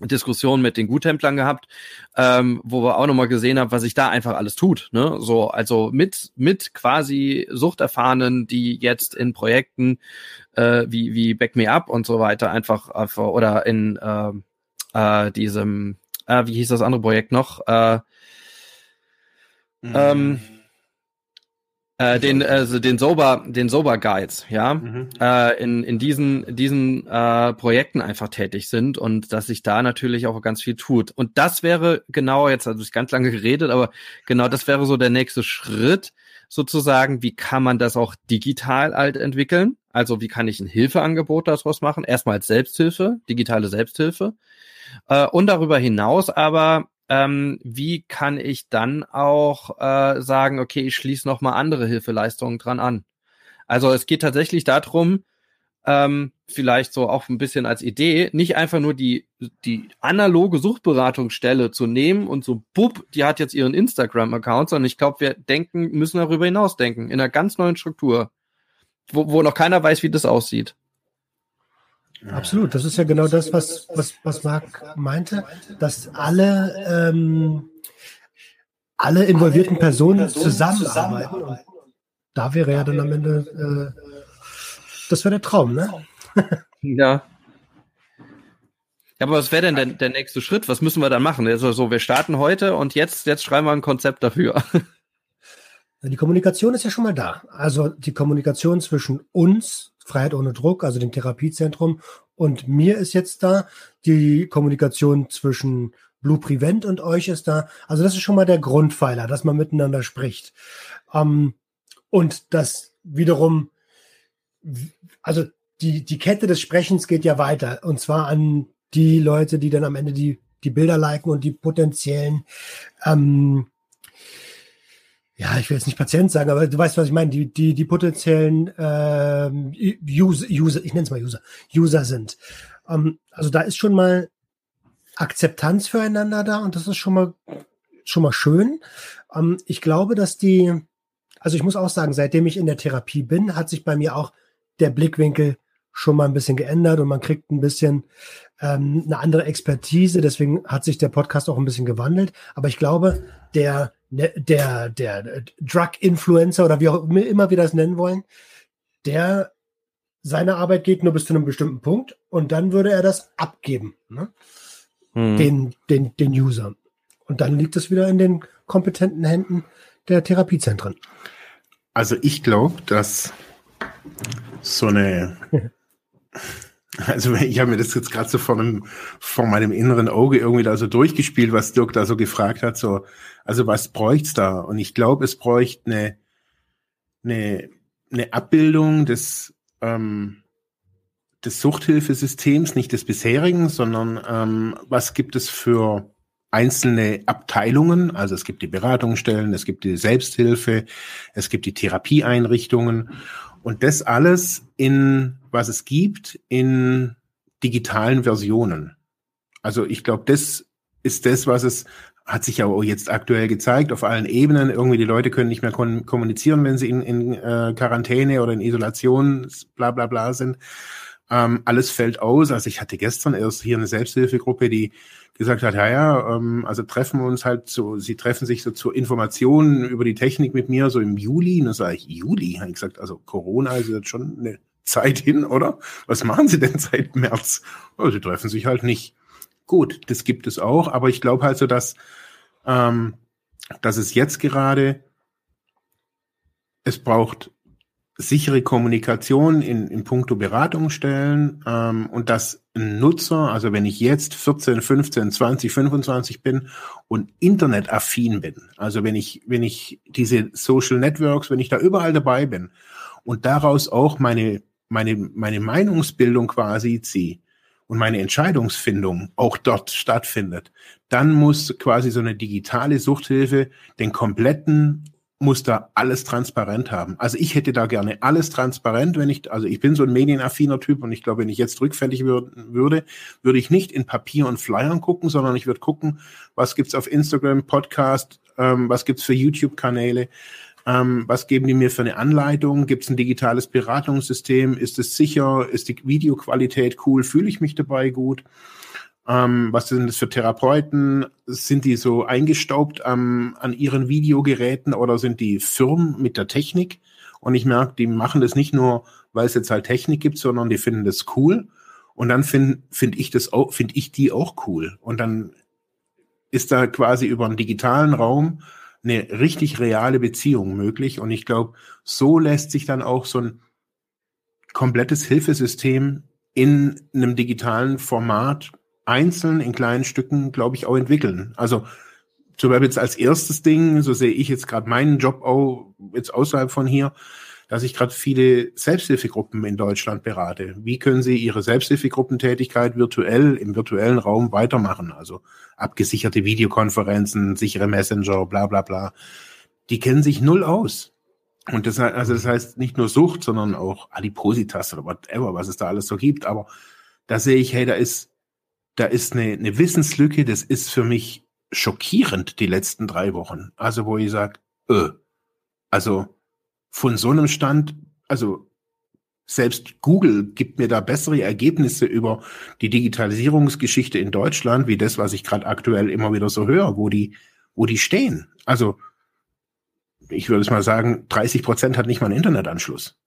Diskussion mit den Guttemplern gehabt, ähm, wo wir auch nochmal gesehen haben, was sich da einfach alles tut. Ne? So, also mit, mit quasi Suchterfahrenen, die jetzt in Projekten äh, wie, wie Back Me Up und so weiter einfach, einfach oder in äh, äh, diesem, äh, wie hieß das andere Projekt noch? Äh, mhm. ähm, äh, den, also den Sober, den Sober Guides, ja, mhm. äh, in, in diesen, diesen äh, Projekten einfach tätig sind und dass sich da natürlich auch ganz viel tut. Und das wäre genau, jetzt also ich ganz lange geredet, aber genau das wäre so der nächste Schritt, sozusagen, wie kann man das auch digital alt entwickeln? Also wie kann ich ein Hilfeangebot daraus machen? Erstmal als Selbsthilfe, digitale Selbsthilfe. Äh, und darüber hinaus aber ähm, wie kann ich dann auch äh, sagen, okay, ich schließe noch mal andere Hilfeleistungen dran an. Also es geht tatsächlich darum, ähm, vielleicht so auch ein bisschen als Idee, nicht einfach nur die, die analoge Suchtberatungsstelle zu nehmen und so, bub, die hat jetzt ihren Instagram-Account, sondern ich glaube, wir denken, müssen darüber hinaus denken, in einer ganz neuen Struktur, wo, wo noch keiner weiß, wie das aussieht. Absolut, das ist ja genau das, was, was, was Marc meinte, dass alle, ähm, alle involvierten Personen zusammenarbeiten. Und da wäre ja dann am Ende, äh, das wäre der Traum, ne? ja. Ja, aber was wäre denn der, der nächste Schritt? Was müssen wir dann machen? Also so, wir starten heute und jetzt, jetzt schreiben wir ein Konzept dafür. Die Kommunikation ist ja schon mal da. Also die Kommunikation zwischen uns Freiheit ohne Druck, also dem Therapiezentrum. Und mir ist jetzt da die Kommunikation zwischen Blue Prevent und euch ist da. Also das ist schon mal der Grundpfeiler, dass man miteinander spricht. Ähm, und das wiederum, also die, die Kette des Sprechens geht ja weiter. Und zwar an die Leute, die dann am Ende die, die Bilder liken und die potenziellen ähm, ja, ich will jetzt nicht Patient sagen, aber du weißt, was ich meine, die, die, die potenziellen ähm, User, User, ich nenne es mal User, User sind. Ähm, also da ist schon mal Akzeptanz füreinander da und das ist schon mal schon mal schön. Ähm, ich glaube, dass die, also ich muss auch sagen, seitdem ich in der Therapie bin, hat sich bei mir auch der Blickwinkel schon mal ein bisschen geändert und man kriegt ein bisschen ähm, eine andere Expertise. Deswegen hat sich der Podcast auch ein bisschen gewandelt. Aber ich glaube, der der, der Drug-Influencer oder wie auch immer wir das nennen wollen, der seine Arbeit geht nur bis zu einem bestimmten Punkt und dann würde er das abgeben, ne? Hm. den, den, den User. Und dann liegt es wieder in den kompetenten Händen der Therapiezentren. Also ich glaube, dass so eine Also ich habe mir das jetzt gerade so vor, einem, vor meinem inneren Auge irgendwie da so durchgespielt, was Dirk da so gefragt hat. So, also was bräucht's da? Und ich glaube, es bräuchte eine, eine, eine Abbildung des, ähm, des Suchthilfesystems, nicht des bisherigen, sondern ähm, was gibt es für einzelne Abteilungen? Also es gibt die Beratungsstellen, es gibt die Selbsthilfe, es gibt die Therapieeinrichtungen und das alles in, was es gibt, in digitalen Versionen. Also ich glaube, das ist das, was es hat sich ja auch jetzt aktuell gezeigt auf allen Ebenen. Irgendwie die Leute können nicht mehr kommunizieren, wenn sie in, in äh, Quarantäne oder in Isolation, bla bla bla sind. Ähm, alles fällt aus. Also ich hatte gestern erst hier eine Selbsthilfegruppe, die gesagt hat, ja, ja, ähm, also treffen wir uns halt so, sie treffen sich so zur Information über die Technik mit mir so im Juli. Und dann sage ich, Juli? Habe ich gesagt, also Corona ist jetzt schon eine Zeit hin, oder? Was machen Sie denn seit März? Oh, sie treffen sich halt nicht. Gut, das gibt es auch, aber ich glaube halt so, dass, ähm, dass es jetzt gerade, es braucht sichere Kommunikation in, in puncto Beratung stellen ähm, und dass ein Nutzer, also wenn ich jetzt 14, 15, 20, 25 bin und internetaffin bin, also wenn ich, wenn ich diese Social Networks, wenn ich da überall dabei bin und daraus auch meine, meine, meine Meinungsbildung quasi ziehe und meine Entscheidungsfindung auch dort stattfindet, dann muss quasi so eine digitale Suchthilfe den kompletten muss da alles transparent haben. Also ich hätte da gerne alles transparent, wenn ich, also ich bin so ein medienaffiner Typ und ich glaube, wenn ich jetzt rückfällig würd, würde, würde ich nicht in Papier und Flyern gucken, sondern ich würde gucken, was gibt's auf Instagram, Podcast, ähm, was gibt's für YouTube-Kanäle, ähm, was geben die mir für eine Anleitung, gibt's ein digitales Beratungssystem, ist es sicher, ist die Videoqualität cool, fühle ich mich dabei gut. Ähm, was sind das für Therapeuten? Sind die so eingestaubt ähm, an ihren Videogeräten oder sind die firm mit der Technik? Und ich merke, die machen das nicht nur, weil es jetzt halt Technik gibt, sondern die finden das cool. Und dann finde find ich das auch, finde ich die auch cool. Und dann ist da quasi über einen digitalen Raum eine richtig reale Beziehung möglich. Und ich glaube, so lässt sich dann auch so ein komplettes Hilfesystem in einem digitalen Format einzeln in kleinen Stücken, glaube ich, auch entwickeln. Also zum Beispiel jetzt als erstes Ding, so sehe ich jetzt gerade meinen Job auch jetzt außerhalb von hier, dass ich gerade viele Selbsthilfegruppen in Deutschland berate. Wie können sie ihre Selbsthilfegruppentätigkeit virtuell im virtuellen Raum weitermachen? Also abgesicherte Videokonferenzen, sichere Messenger, bla bla bla. Die kennen sich null aus. Und das, also das heißt nicht nur Sucht, sondern auch Adipositas oder whatever, was es da alles so gibt. Aber da sehe ich, hey, da ist da ist eine, eine Wissenslücke, das ist für mich schockierend, die letzten drei Wochen. Also, wo ich sage, äh, also von so einem Stand, also selbst Google gibt mir da bessere Ergebnisse über die Digitalisierungsgeschichte in Deutschland, wie das, was ich gerade aktuell immer wieder so höre, wo die, wo die stehen. Also, ich würde es mal sagen, 30 Prozent hat nicht mal einen Internetanschluss.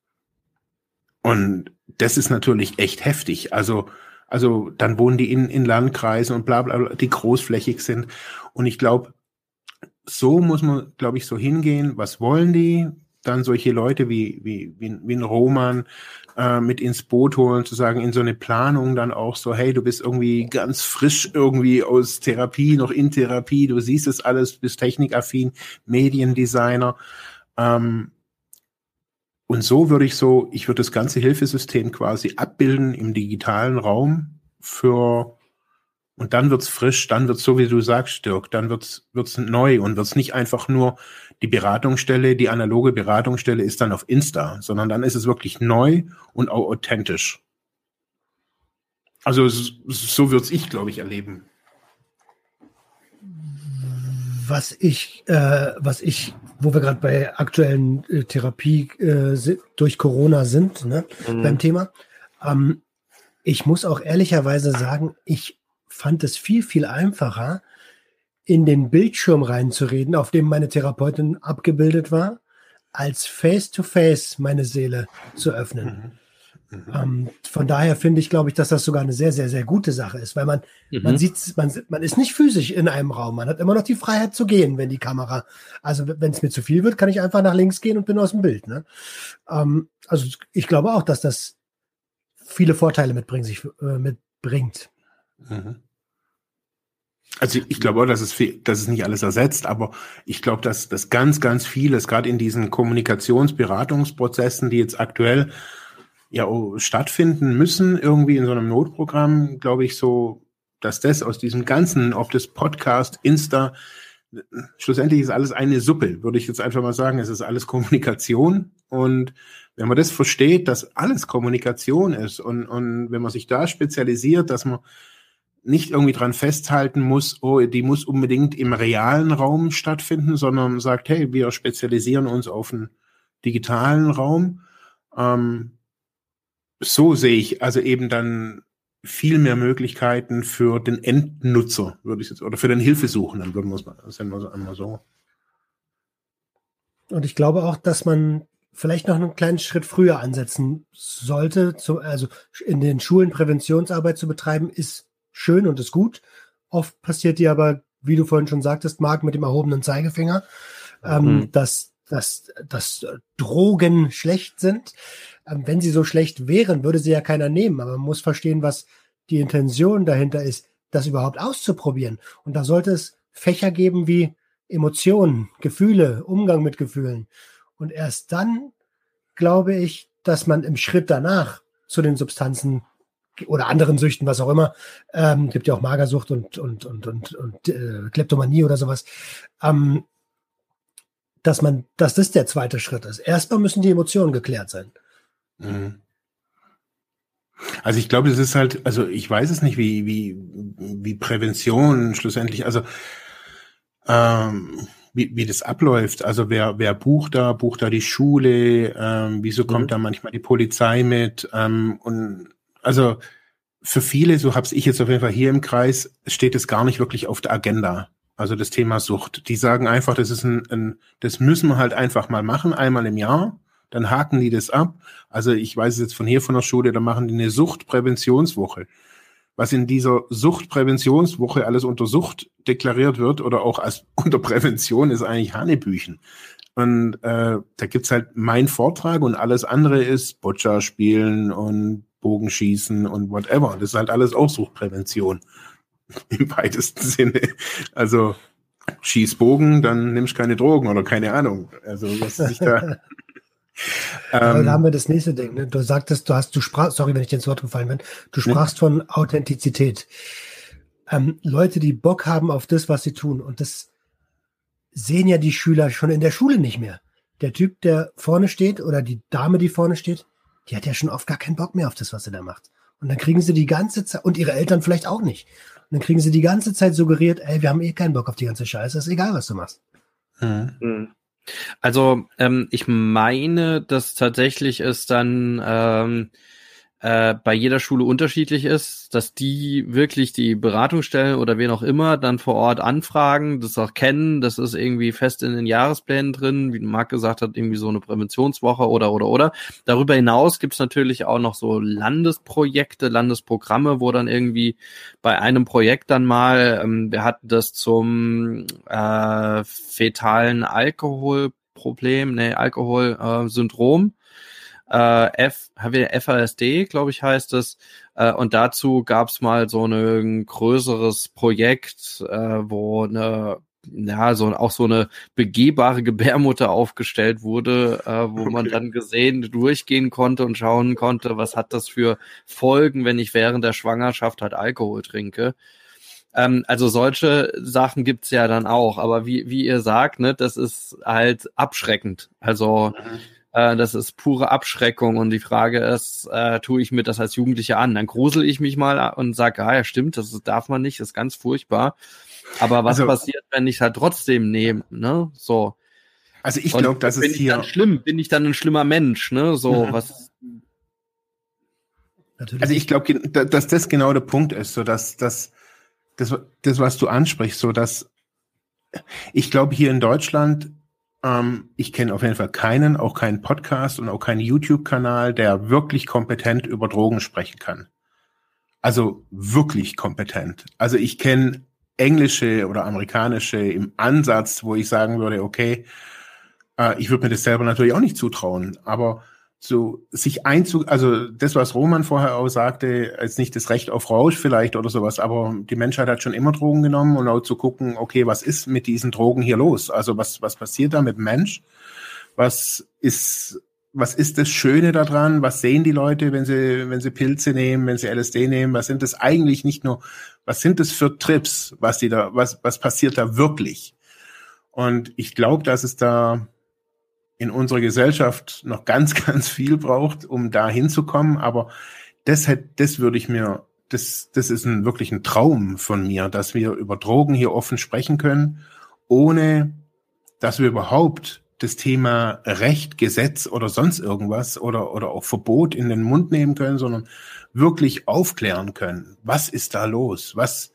Und das ist natürlich echt heftig. Also, also dann wohnen die in, in Landkreisen und bla, bla bla, die großflächig sind. Und ich glaube, so muss man, glaube ich, so hingehen. Was wollen die? Dann solche Leute wie, wie, wie, wie ein Roman äh, mit ins Boot holen, zu sagen, in so eine Planung dann auch so, hey, du bist irgendwie ganz frisch irgendwie aus Therapie, noch in Therapie, du siehst es alles, bist technikaffin, Mediendesigner. Ähm, und so würde ich so, ich würde das ganze Hilfesystem quasi abbilden im digitalen Raum für, und dann wird's frisch, dann wird's so, wie du sagst, Dirk, dann wird's, wird's neu und wird's nicht einfach nur die Beratungsstelle, die analoge Beratungsstelle ist dann auf Insta, sondern dann ist es wirklich neu und auch authentisch. Also so wird's ich, glaube ich, erleben. Was ich, äh, was ich wo wir gerade bei aktuellen äh, Therapie äh, durch Corona sind, ne, mhm. beim Thema. Ähm, ich muss auch ehrlicherweise sagen, ich fand es viel, viel einfacher, in den Bildschirm reinzureden, auf dem meine Therapeutin abgebildet war, als face-to-face -face meine Seele zu öffnen. Mhm. Mhm. Ähm, von daher finde ich, glaube ich, dass das sogar eine sehr, sehr, sehr gute Sache ist, weil man, mhm. man sieht, man, man ist nicht physisch in einem Raum. Man hat immer noch die Freiheit zu gehen, wenn die Kamera, also wenn es mir zu viel wird, kann ich einfach nach links gehen und bin aus dem Bild. Ne? Ähm, also ich glaube auch, dass das viele Vorteile mitbringt, sich, äh, mitbringt. Mhm. Also ich glaube auch, dass es, viel, dass es nicht alles ersetzt, aber ich glaube, dass, dass ganz, ganz vieles, gerade in diesen Kommunikationsberatungsprozessen, die jetzt aktuell ja stattfinden müssen, irgendwie in so einem Notprogramm, glaube ich, so, dass das aus diesem ganzen, ob das Podcast, Insta, schlussendlich ist alles eine Suppe, würde ich jetzt einfach mal sagen. Es ist alles Kommunikation. Und wenn man das versteht, dass alles Kommunikation ist und, und wenn man sich da spezialisiert, dass man nicht irgendwie dran festhalten muss, oh, die muss unbedingt im realen Raum stattfinden, sondern sagt, hey, wir spezialisieren uns auf einen digitalen Raum. Ähm, so sehe ich also eben dann viel mehr Möglichkeiten für den Endnutzer, würde ich jetzt, oder für den Hilfesuchenden, würden wir es mal, das wir einmal so. Und ich glaube auch, dass man vielleicht noch einen kleinen Schritt früher ansetzen sollte. Zu, also in den Schulen Präventionsarbeit zu betreiben, ist schön und ist gut. Oft passiert die aber, wie du vorhin schon sagtest, Marc, mit dem erhobenen Zeigefinger, ähm, mhm. dass dass, dass Drogen schlecht sind. Ähm, wenn sie so schlecht wären, würde sie ja keiner nehmen. Aber man muss verstehen, was die Intention dahinter ist, das überhaupt auszuprobieren. Und da sollte es Fächer geben wie Emotionen, Gefühle, Umgang mit Gefühlen. Und erst dann glaube ich, dass man im Schritt danach zu den Substanzen oder anderen Süchten, was auch immer, ähm, gibt ja auch Magersucht und, und, und, und, und äh, Kleptomanie oder sowas, ähm, dass man, dass das der zweite Schritt ist. Erstmal müssen die Emotionen geklärt sein. Mhm. Also ich glaube, das ist halt, also ich weiß es nicht, wie, wie, wie Prävention schlussendlich, also ähm, wie, wie das abläuft. Also wer, wer bucht da, bucht da die Schule, ähm, wieso mhm. kommt da manchmal die Polizei mit? Ähm, und also für viele, so habe ich jetzt auf jeden Fall hier im Kreis, steht es gar nicht wirklich auf der Agenda. Also das Thema Sucht. Die sagen einfach, das ist ein, ein das müssen wir halt einfach mal machen, einmal im Jahr dann haken die das ab. Also ich weiß es jetzt von hier von der Schule, da machen die eine Suchtpräventionswoche. Was in dieser Suchtpräventionswoche alles unter Sucht deklariert wird oder auch als unter Prävention ist eigentlich Hanebüchen. Und äh, da gibt's halt mein Vortrag und alles andere ist Boccia spielen und Bogenschießen und whatever. Das ist halt alles auch Suchtprävention. Im weitesten Sinne. Also schieß Bogen, dann nimmst keine Drogen oder keine Ahnung. Also was sich da ähm, da haben wir das nächste Ding. Ne? Du sagtest, du hast, du sprachst, sorry, wenn ich dir ins Wort gefallen bin, du sprachst ja. von Authentizität. Ähm, Leute, die Bock haben auf das, was sie tun. Und das sehen ja die Schüler schon in der Schule nicht mehr. Der Typ, der vorne steht, oder die Dame, die vorne steht, die hat ja schon oft gar keinen Bock mehr auf das, was sie da macht. Und dann kriegen sie die ganze Zeit, und ihre Eltern vielleicht auch nicht. Und dann kriegen sie die ganze Zeit suggeriert, ey, wir haben eh keinen Bock auf die ganze Scheiße, ist egal, was du machst. Mhm. Also ähm, ich meine, dass tatsächlich es dann ähm, äh, bei jeder Schule unterschiedlich ist, dass die wirklich die Beratungsstellen oder wen auch immer dann vor Ort anfragen, das auch kennen, das ist irgendwie fest in den Jahresplänen drin, wie Marc gesagt hat, irgendwie so eine Präventionswoche oder oder oder. Darüber hinaus gibt's natürlich auch noch so Landesprojekte, Landesprogramme, wo dann irgendwie bei einem Projekt dann mal, ähm, wir hatten das zum äh, fetalen Alkoholproblem, ne, Alkoholsyndrom. Äh, äh, F, FASD, glaube ich, heißt es. Äh, und dazu gab es mal so ein größeres Projekt, äh, wo eine ja, so auch so eine begehbare Gebärmutter aufgestellt wurde, äh, wo okay. man dann gesehen durchgehen konnte und schauen konnte, was hat das für Folgen, wenn ich während der Schwangerschaft halt Alkohol trinke. Ähm, also solche Sachen gibt's ja dann auch, aber wie, wie ihr sagt, ne, das ist halt abschreckend. Also mhm. Äh, das ist pure Abschreckung und die Frage ist, äh, tue ich mir das als Jugendlicher an? Dann grusel ich mich mal und sage, ah ja, stimmt, das darf man nicht, das ist ganz furchtbar. Aber was also, passiert, wenn ich halt trotzdem nehme, ne? So. Also ich glaube, das ist hier. Dann schlimm, bin ich dann ein schlimmer Mensch, ne? So, mhm. was. Natürlich. Also ich glaube, dass das genau der Punkt ist, so dass, dass das, das, was du ansprichst, so dass ich glaube, hier in Deutschland ähm, ich kenne auf jeden Fall keinen, auch keinen Podcast und auch keinen YouTube-Kanal, der wirklich kompetent über Drogen sprechen kann. Also wirklich kompetent. Also ich kenne englische oder amerikanische im Ansatz, wo ich sagen würde, okay, äh, ich würde mir das selber natürlich auch nicht zutrauen, aber so sich einzu, also das, was Roman vorher auch sagte, als nicht das Recht auf Rausch vielleicht oder sowas, aber die Menschheit hat schon immer Drogen genommen und auch zu gucken, okay, was ist mit diesen Drogen hier los? Also was, was passiert da mit dem Mensch? Was ist, was ist das Schöne daran? Was sehen die Leute, wenn sie, wenn sie Pilze nehmen, wenn sie LSD nehmen? Was sind das eigentlich nicht nur, was sind das für Trips, was die da, was, was passiert da wirklich? Und ich glaube, dass es da in unserer Gesellschaft noch ganz, ganz viel braucht, um da hinzukommen. Aber das, hätte, das würde ich mir, das, das ist ein, wirklich ein Traum von mir, dass wir über Drogen hier offen sprechen können, ohne dass wir überhaupt das Thema Recht, Gesetz oder sonst irgendwas oder, oder auch Verbot in den Mund nehmen können, sondern wirklich aufklären können. Was ist da los? Was,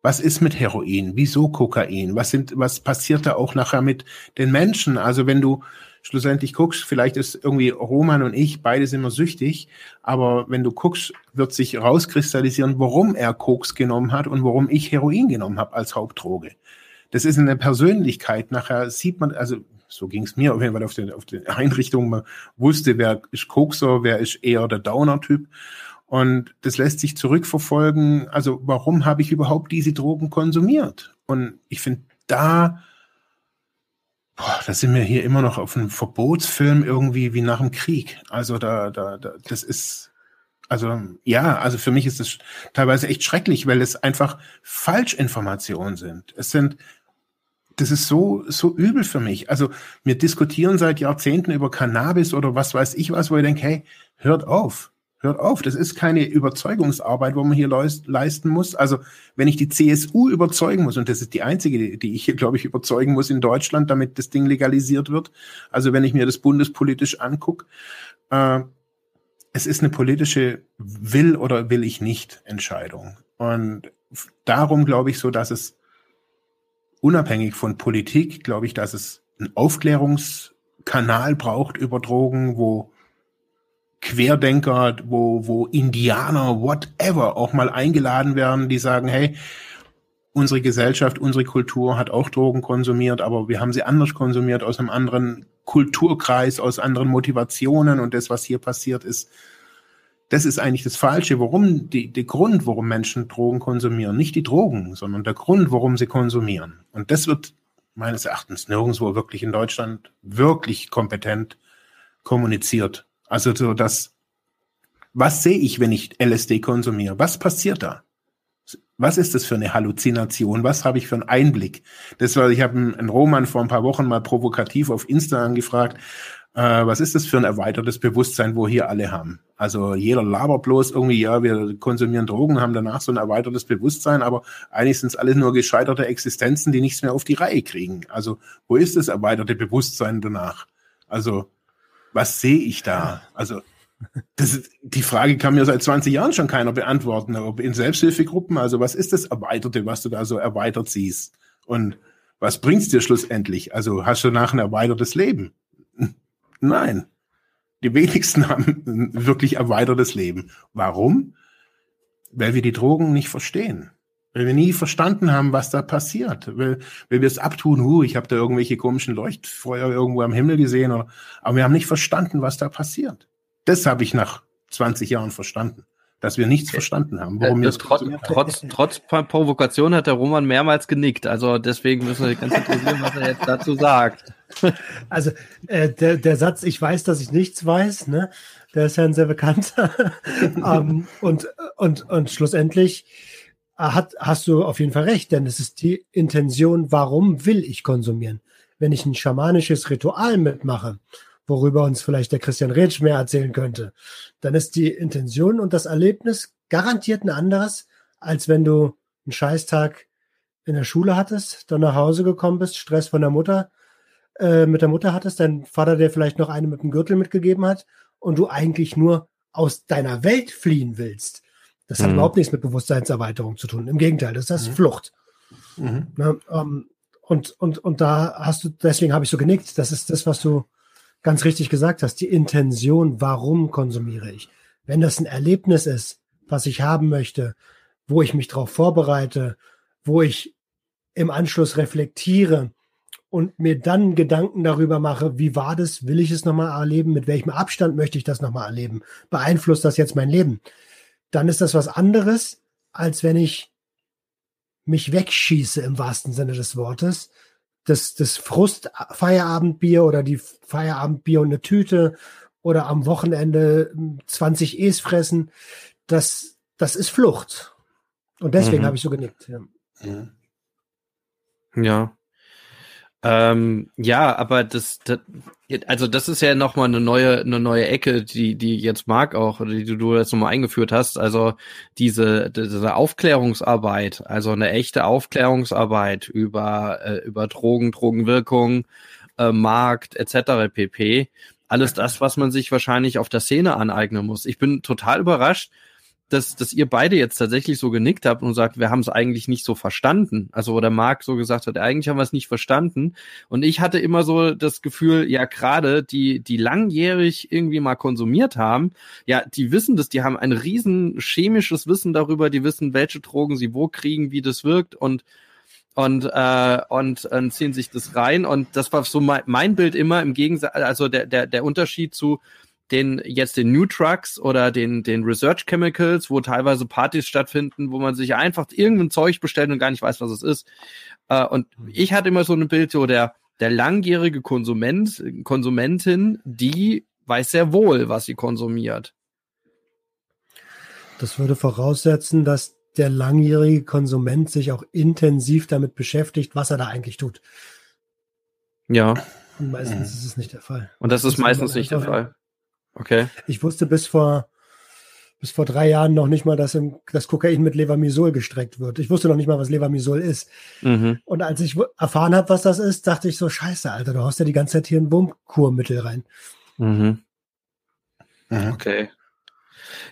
was ist mit Heroin? Wieso Kokain? Was sind, was passiert da auch nachher mit den Menschen? Also wenn du, schlussendlich guckst, vielleicht ist irgendwie Roman und ich, beide sind wir süchtig, aber wenn du guckst, wird sich rauskristallisieren, warum er Koks genommen hat und warum ich Heroin genommen habe als Hauptdroge. Das ist eine Persönlichkeit. Nachher sieht man, also So ging es mir auf jeden Fall auf den, auf den Einrichtungen. Man wusste, wer ist Kokser, wer ist eher der Downer-Typ. Und das lässt sich zurückverfolgen. Also warum habe ich überhaupt diese Drogen konsumiert? Und ich finde, da, boah, da sind wir hier immer noch auf einem Verbotsfilm irgendwie wie nach dem Krieg. Also da, da, da das ist, also ja, also für mich ist das teilweise echt schrecklich, weil es einfach Falschinformationen sind. Es sind das ist so, so übel für mich. Also wir diskutieren seit Jahrzehnten über Cannabis oder was weiß ich was, wo ich denke, hey, hört auf. Hört auf, das ist keine Überzeugungsarbeit, wo man hier leisten muss. Also wenn ich die CSU überzeugen muss, und das ist die einzige, die ich hier, glaube ich, überzeugen muss in Deutschland, damit das Ding legalisiert wird. Also wenn ich mir das bundespolitisch angucke, äh, es ist eine politische Will oder will ich nicht Entscheidung. Und darum glaube ich so, dass es unabhängig von Politik, glaube ich, dass es einen Aufklärungskanal braucht über Drogen, wo Querdenker, wo, wo Indianer, whatever, auch mal eingeladen werden, die sagen, hey, unsere Gesellschaft, unsere Kultur hat auch Drogen konsumiert, aber wir haben sie anders konsumiert, aus einem anderen Kulturkreis, aus anderen Motivationen und das, was hier passiert ist, das ist eigentlich das Falsche. Warum, die, der Grund, warum Menschen Drogen konsumieren, nicht die Drogen, sondern der Grund, warum sie konsumieren. Und das wird meines Erachtens nirgendwo wirklich in Deutschland wirklich kompetent kommuniziert. Also so das, was sehe ich, wenn ich LSD konsumiere? Was passiert da? Was ist das für eine Halluzination? Was habe ich für einen Einblick? Das war, ich habe einen Roman vor ein paar Wochen mal provokativ auf Insta angefragt. Äh, was ist das für ein erweitertes Bewusstsein, wo hier alle haben? Also jeder labert bloß irgendwie, ja, wir konsumieren Drogen, haben danach so ein erweitertes Bewusstsein, aber eigentlich sind es alles nur gescheiterte Existenzen, die nichts mehr auf die Reihe kriegen. Also wo ist das erweiterte Bewusstsein danach? Also was sehe ich da? Also das ist, die Frage kann mir seit 20 Jahren schon keiner beantworten, ob in Selbsthilfegruppen, also was ist das Erweiterte, was du da so erweitert siehst? Und was bringt's dir schlussendlich? Also hast du danach ein erweitertes Leben? Nein. Die wenigsten haben ein wirklich erweitertes Leben. Warum? Weil wir die Drogen nicht verstehen. Weil wir nie verstanden haben, was da passiert. Weil, weil wir es abtun, hu, ich habe da irgendwelche komischen Leuchtfeuer irgendwo am Himmel gesehen. Oder, aber wir haben nicht verstanden, was da passiert. Das habe ich nach 20 Jahren verstanden. Dass wir nichts verstanden haben. Warum äh, trotz, trotz, trotz Provokation hat der Roman mehrmals genickt. Also deswegen müssen wir ganz interessieren, was er jetzt dazu sagt. Also äh, der, der Satz, ich weiß, dass ich nichts weiß, ne, der ist ja ein sehr bekannter. um, ähm, und, und, und schlussendlich hat, hast du auf jeden Fall recht, denn es ist die Intention, warum will ich konsumieren? Wenn ich ein schamanisches Ritual mitmache, worüber uns vielleicht der Christian Retsch mehr erzählen könnte, dann ist die Intention und das Erlebnis garantiert ein anderes, als wenn du einen Scheißtag in der Schule hattest, dann nach Hause gekommen bist, Stress von der Mutter, äh, mit der Mutter hattest, dein Vater dir vielleicht noch eine mit dem Gürtel mitgegeben hat und du eigentlich nur aus deiner Welt fliehen willst. Das hat mhm. überhaupt nichts mit Bewusstseinserweiterung zu tun. Im Gegenteil, das ist das mhm. Flucht. Mhm. Ne, ähm, und, und, und da hast du, deswegen habe ich so genickt. Das ist das, was du ganz richtig gesagt hast. Die Intention, warum konsumiere ich? Wenn das ein Erlebnis ist, was ich haben möchte, wo ich mich darauf vorbereite, wo ich im Anschluss reflektiere und mir dann Gedanken darüber mache, wie war das, will ich es nochmal erleben, mit welchem Abstand möchte ich das nochmal erleben, beeinflusst das jetzt mein Leben? Dann ist das was anderes, als wenn ich mich wegschieße im wahrsten Sinne des Wortes. Das, das Frust-Feierabendbier oder die Feierabendbier und eine Tüte oder am Wochenende 20 E's fressen, das, das ist Flucht. Und deswegen mhm. habe ich so genickt. Ja. ja. Ähm, ja, aber das, das, also das ist ja nochmal eine neue, eine neue Ecke, die, die jetzt Marc auch, oder die du jetzt nochmal eingeführt hast. Also diese, diese Aufklärungsarbeit, also eine echte Aufklärungsarbeit über, äh, über Drogen, Drogenwirkung, äh, Markt, etc. pp. Alles das, was man sich wahrscheinlich auf der Szene aneignen muss. Ich bin total überrascht, dass, dass ihr beide jetzt tatsächlich so genickt habt und sagt, wir haben es eigentlich nicht so verstanden. Also oder Marc so gesagt hat, eigentlich haben wir es nicht verstanden. Und ich hatte immer so das Gefühl, ja gerade die, die langjährig irgendwie mal konsumiert haben, ja, die wissen das, die haben ein riesen chemisches Wissen darüber, die wissen, welche Drogen sie wo kriegen, wie das wirkt und und, äh, und äh, ziehen sich das rein. Und das war so mein, mein Bild immer im Gegensatz, also der, der, der Unterschied zu den jetzt den New Trucks oder den, den Research Chemicals, wo teilweise Partys stattfinden, wo man sich einfach irgendein Zeug bestellt und gar nicht weiß, was es ist. Äh, und mhm. ich hatte immer so ein Bild, so der, der langjährige Konsument, Konsumentin, die weiß sehr wohl, was sie konsumiert. Das würde voraussetzen, dass der langjährige Konsument sich auch intensiv damit beschäftigt, was er da eigentlich tut. Ja. Und meistens ist es nicht der Fall. Und das, das ist meistens nicht der Fall. Okay. Ich wusste bis vor bis vor drei Jahren noch nicht mal, dass im, das Kokain mit Levamisol gestreckt wird. Ich wusste noch nicht mal, was Levamisol ist. Mhm. Und als ich erfahren habe, was das ist, dachte ich so, scheiße, Alter, du hast ja die ganze Zeit hier ein Wurmkurmittel rein. Mhm. mhm. Okay.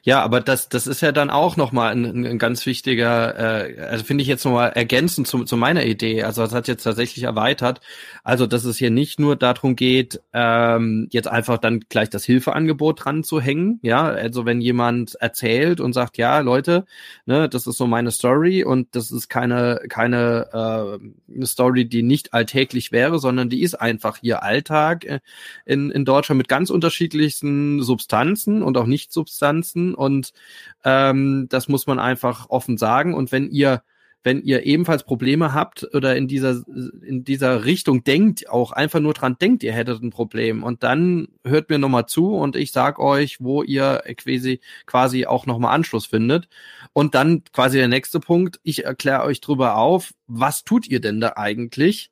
Ja, aber das, das ist ja dann auch nochmal ein, ein ganz wichtiger, äh, also finde ich jetzt nochmal ergänzend zu, zu meiner Idee. Also das hat jetzt tatsächlich erweitert. Also, dass es hier nicht nur darum geht, ähm, jetzt einfach dann gleich das Hilfeangebot dran zu hängen. Ja, also wenn jemand erzählt und sagt, ja, Leute, ne, das ist so meine Story und das ist keine, keine äh, Story, die nicht alltäglich wäre, sondern die ist einfach hier Alltag äh, in, in Deutschland mit ganz unterschiedlichsten Substanzen und auch Nicht-Substanzen und ähm, das muss man einfach offen sagen. Und wenn ihr wenn ihr ebenfalls Probleme habt oder in dieser in dieser Richtung denkt, auch einfach nur dran denkt, ihr hättet ein Problem und dann hört mir nochmal zu und ich sag euch, wo ihr quasi quasi auch nochmal Anschluss findet und dann quasi der nächste Punkt, ich erkläre euch drüber auf, was tut ihr denn da eigentlich?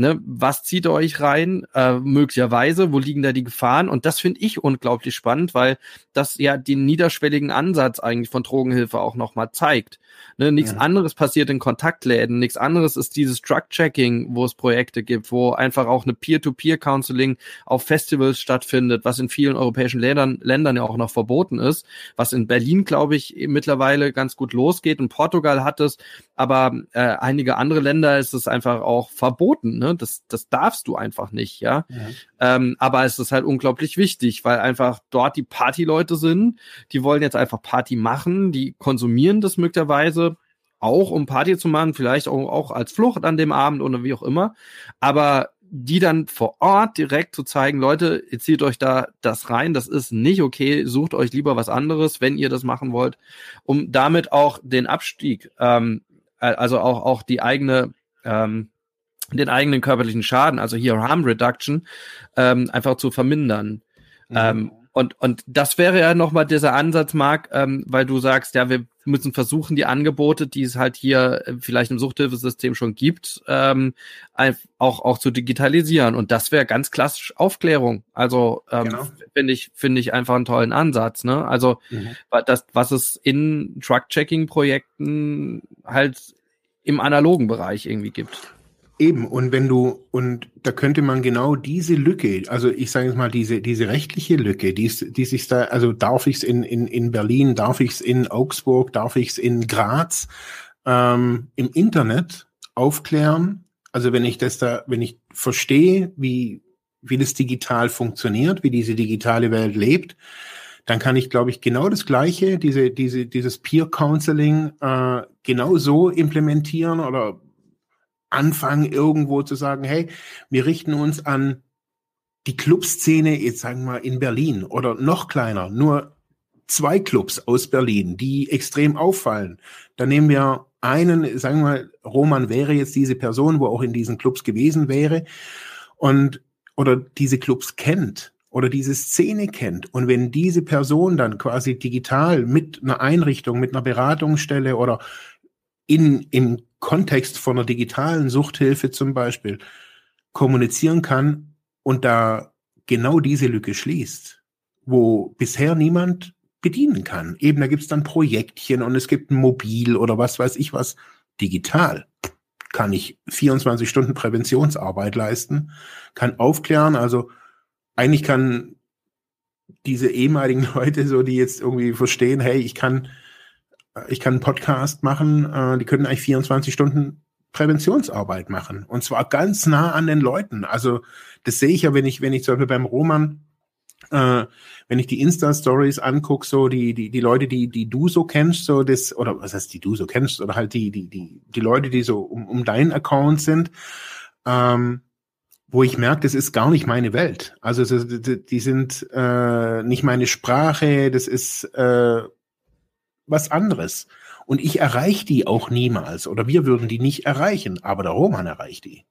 Ne, was zieht ihr euch rein? Äh, möglicherweise, wo liegen da die Gefahren? Und das finde ich unglaublich spannend, weil das ja den niederschwelligen Ansatz eigentlich von Drogenhilfe auch nochmal zeigt. Ne, nichts ja. anderes passiert in Kontaktläden, nichts anderes ist dieses Drug-Checking, wo es Projekte gibt, wo einfach auch eine Peer-to-Peer-Counseling auf Festivals stattfindet, was in vielen europäischen Ländern, Ländern ja auch noch verboten ist, was in Berlin, glaube ich, mittlerweile ganz gut losgeht. In Portugal hat es, aber äh, einige andere Länder ist es einfach auch verboten. Ne? Das, das darfst du einfach nicht, ja. ja. Ähm, aber es ist halt unglaublich wichtig, weil einfach dort die Partyleute sind, die wollen jetzt einfach Party machen, die konsumieren das möglicherweise auch um Party zu machen, vielleicht auch, auch als Flucht an dem Abend oder wie auch immer. Aber die dann vor Ort direkt zu zeigen, Leute, ihr zieht euch da das rein, das ist nicht okay, sucht euch lieber was anderes, wenn ihr das machen wollt, um damit auch den Abstieg, ähm, also auch, auch die eigene, ähm, den eigenen körperlichen Schaden, also hier Harm Reduction, ähm, einfach zu vermindern. Mhm. Ähm, und, und das wäre ja nochmal dieser Ansatz, Marc, ähm, weil du sagst, ja, wir müssen versuchen, die Angebote, die es halt hier äh, vielleicht im Suchthilfesystem schon gibt, ähm, auch, auch zu digitalisieren. Und das wäre ganz klassisch Aufklärung. Also ähm, genau. finde ich, finde ich einfach einen tollen Ansatz. Ne? Also mhm. das, was es in Truck-Checking-Projekten halt im analogen Bereich irgendwie gibt. Eben, und wenn du, und da könnte man genau diese Lücke, also ich sage jetzt mal, diese, diese rechtliche Lücke, die, die sich da, also darf ich es in, in, in Berlin, darf ich es in Augsburg, darf ich es in Graz ähm, im Internet aufklären? Also wenn ich das da, wenn ich verstehe, wie, wie das digital funktioniert, wie diese digitale Welt lebt, dann kann ich, glaube ich, genau das Gleiche, diese, diese, dieses Peer Counseling äh, genau so implementieren oder anfangen, irgendwo zu sagen, hey, wir richten uns an die Clubszene, jetzt sagen wir mal in Berlin oder noch kleiner, nur zwei Clubs aus Berlin, die extrem auffallen. Da nehmen wir einen, sagen wir mal, Roman wäre jetzt diese Person, wo auch in diesen Clubs gewesen wäre und oder diese Clubs kennt oder diese Szene kennt. Und wenn diese Person dann quasi digital mit einer Einrichtung, mit einer Beratungsstelle oder in, im Kontext von einer digitalen Suchthilfe zum Beispiel kommunizieren kann und da genau diese Lücke schließt, wo bisher niemand bedienen kann. Eben, da gibt's dann Projektchen und es gibt ein Mobil oder was weiß ich was. Digital kann ich 24 Stunden Präventionsarbeit leisten, kann aufklären, also eigentlich kann diese ehemaligen Leute, so die jetzt irgendwie verstehen, hey, ich kann ich kann einen Podcast machen, äh, die können eigentlich 24 Stunden Präventionsarbeit machen. Und zwar ganz nah an den Leuten. Also das sehe ich ja, wenn ich, wenn ich zum Beispiel beim Roman äh, wenn ich die Insta-Stories angucke, so die, die, die Leute, die, die du so kennst, so das, oder was heißt, die du so kennst, oder halt die, die, die, die Leute, die so um, um deinen Account sind, ähm, wo ich merke, das ist gar nicht meine Welt. Also die, die sind äh, nicht meine Sprache, das ist äh, was anderes. Und ich erreiche die auch niemals. Oder wir würden die nicht erreichen. Aber der Roman erreicht die.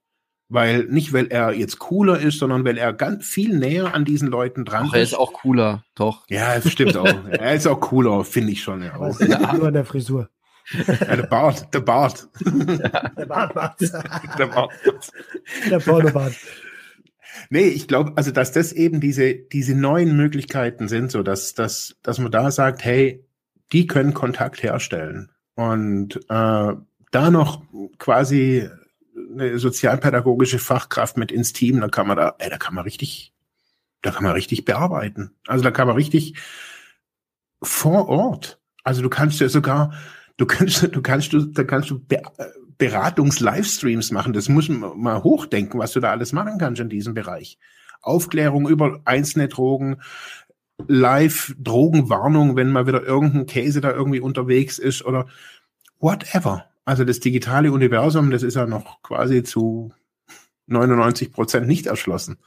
Weil nicht, weil er jetzt cooler ist, sondern weil er ganz viel näher an diesen Leuten dran Ach, ist. Er ist auch cooler, doch. Ja, das stimmt auch. er ist auch cooler, finde ich schon. Ja, auch. Ja, nur an der Frisur. Ja, der Bart, der Bart. Ja, der Bart der Bart. Der Pornobart. Nee, ich glaube, also dass das eben diese, diese neuen Möglichkeiten sind, so dass, dass, dass man da sagt, hey, die können Kontakt herstellen. Und äh, da noch quasi eine sozialpädagogische Fachkraft mit ins Team, da kann man da, ey, da kann man richtig, da kann man richtig bearbeiten. Also da kann man richtig vor Ort. Also du kannst ja sogar, du kannst, du kannst, du, da kannst du Be Beratungs-Livestreams machen. Das muss man mal hochdenken, was du da alles machen kannst in diesem Bereich. Aufklärung über einzelne Drogen, Live-Drogenwarnung, wenn mal wieder irgendein Käse da irgendwie unterwegs ist oder whatever. Also das digitale Universum, das ist ja noch quasi zu 99 Prozent nicht erschlossen.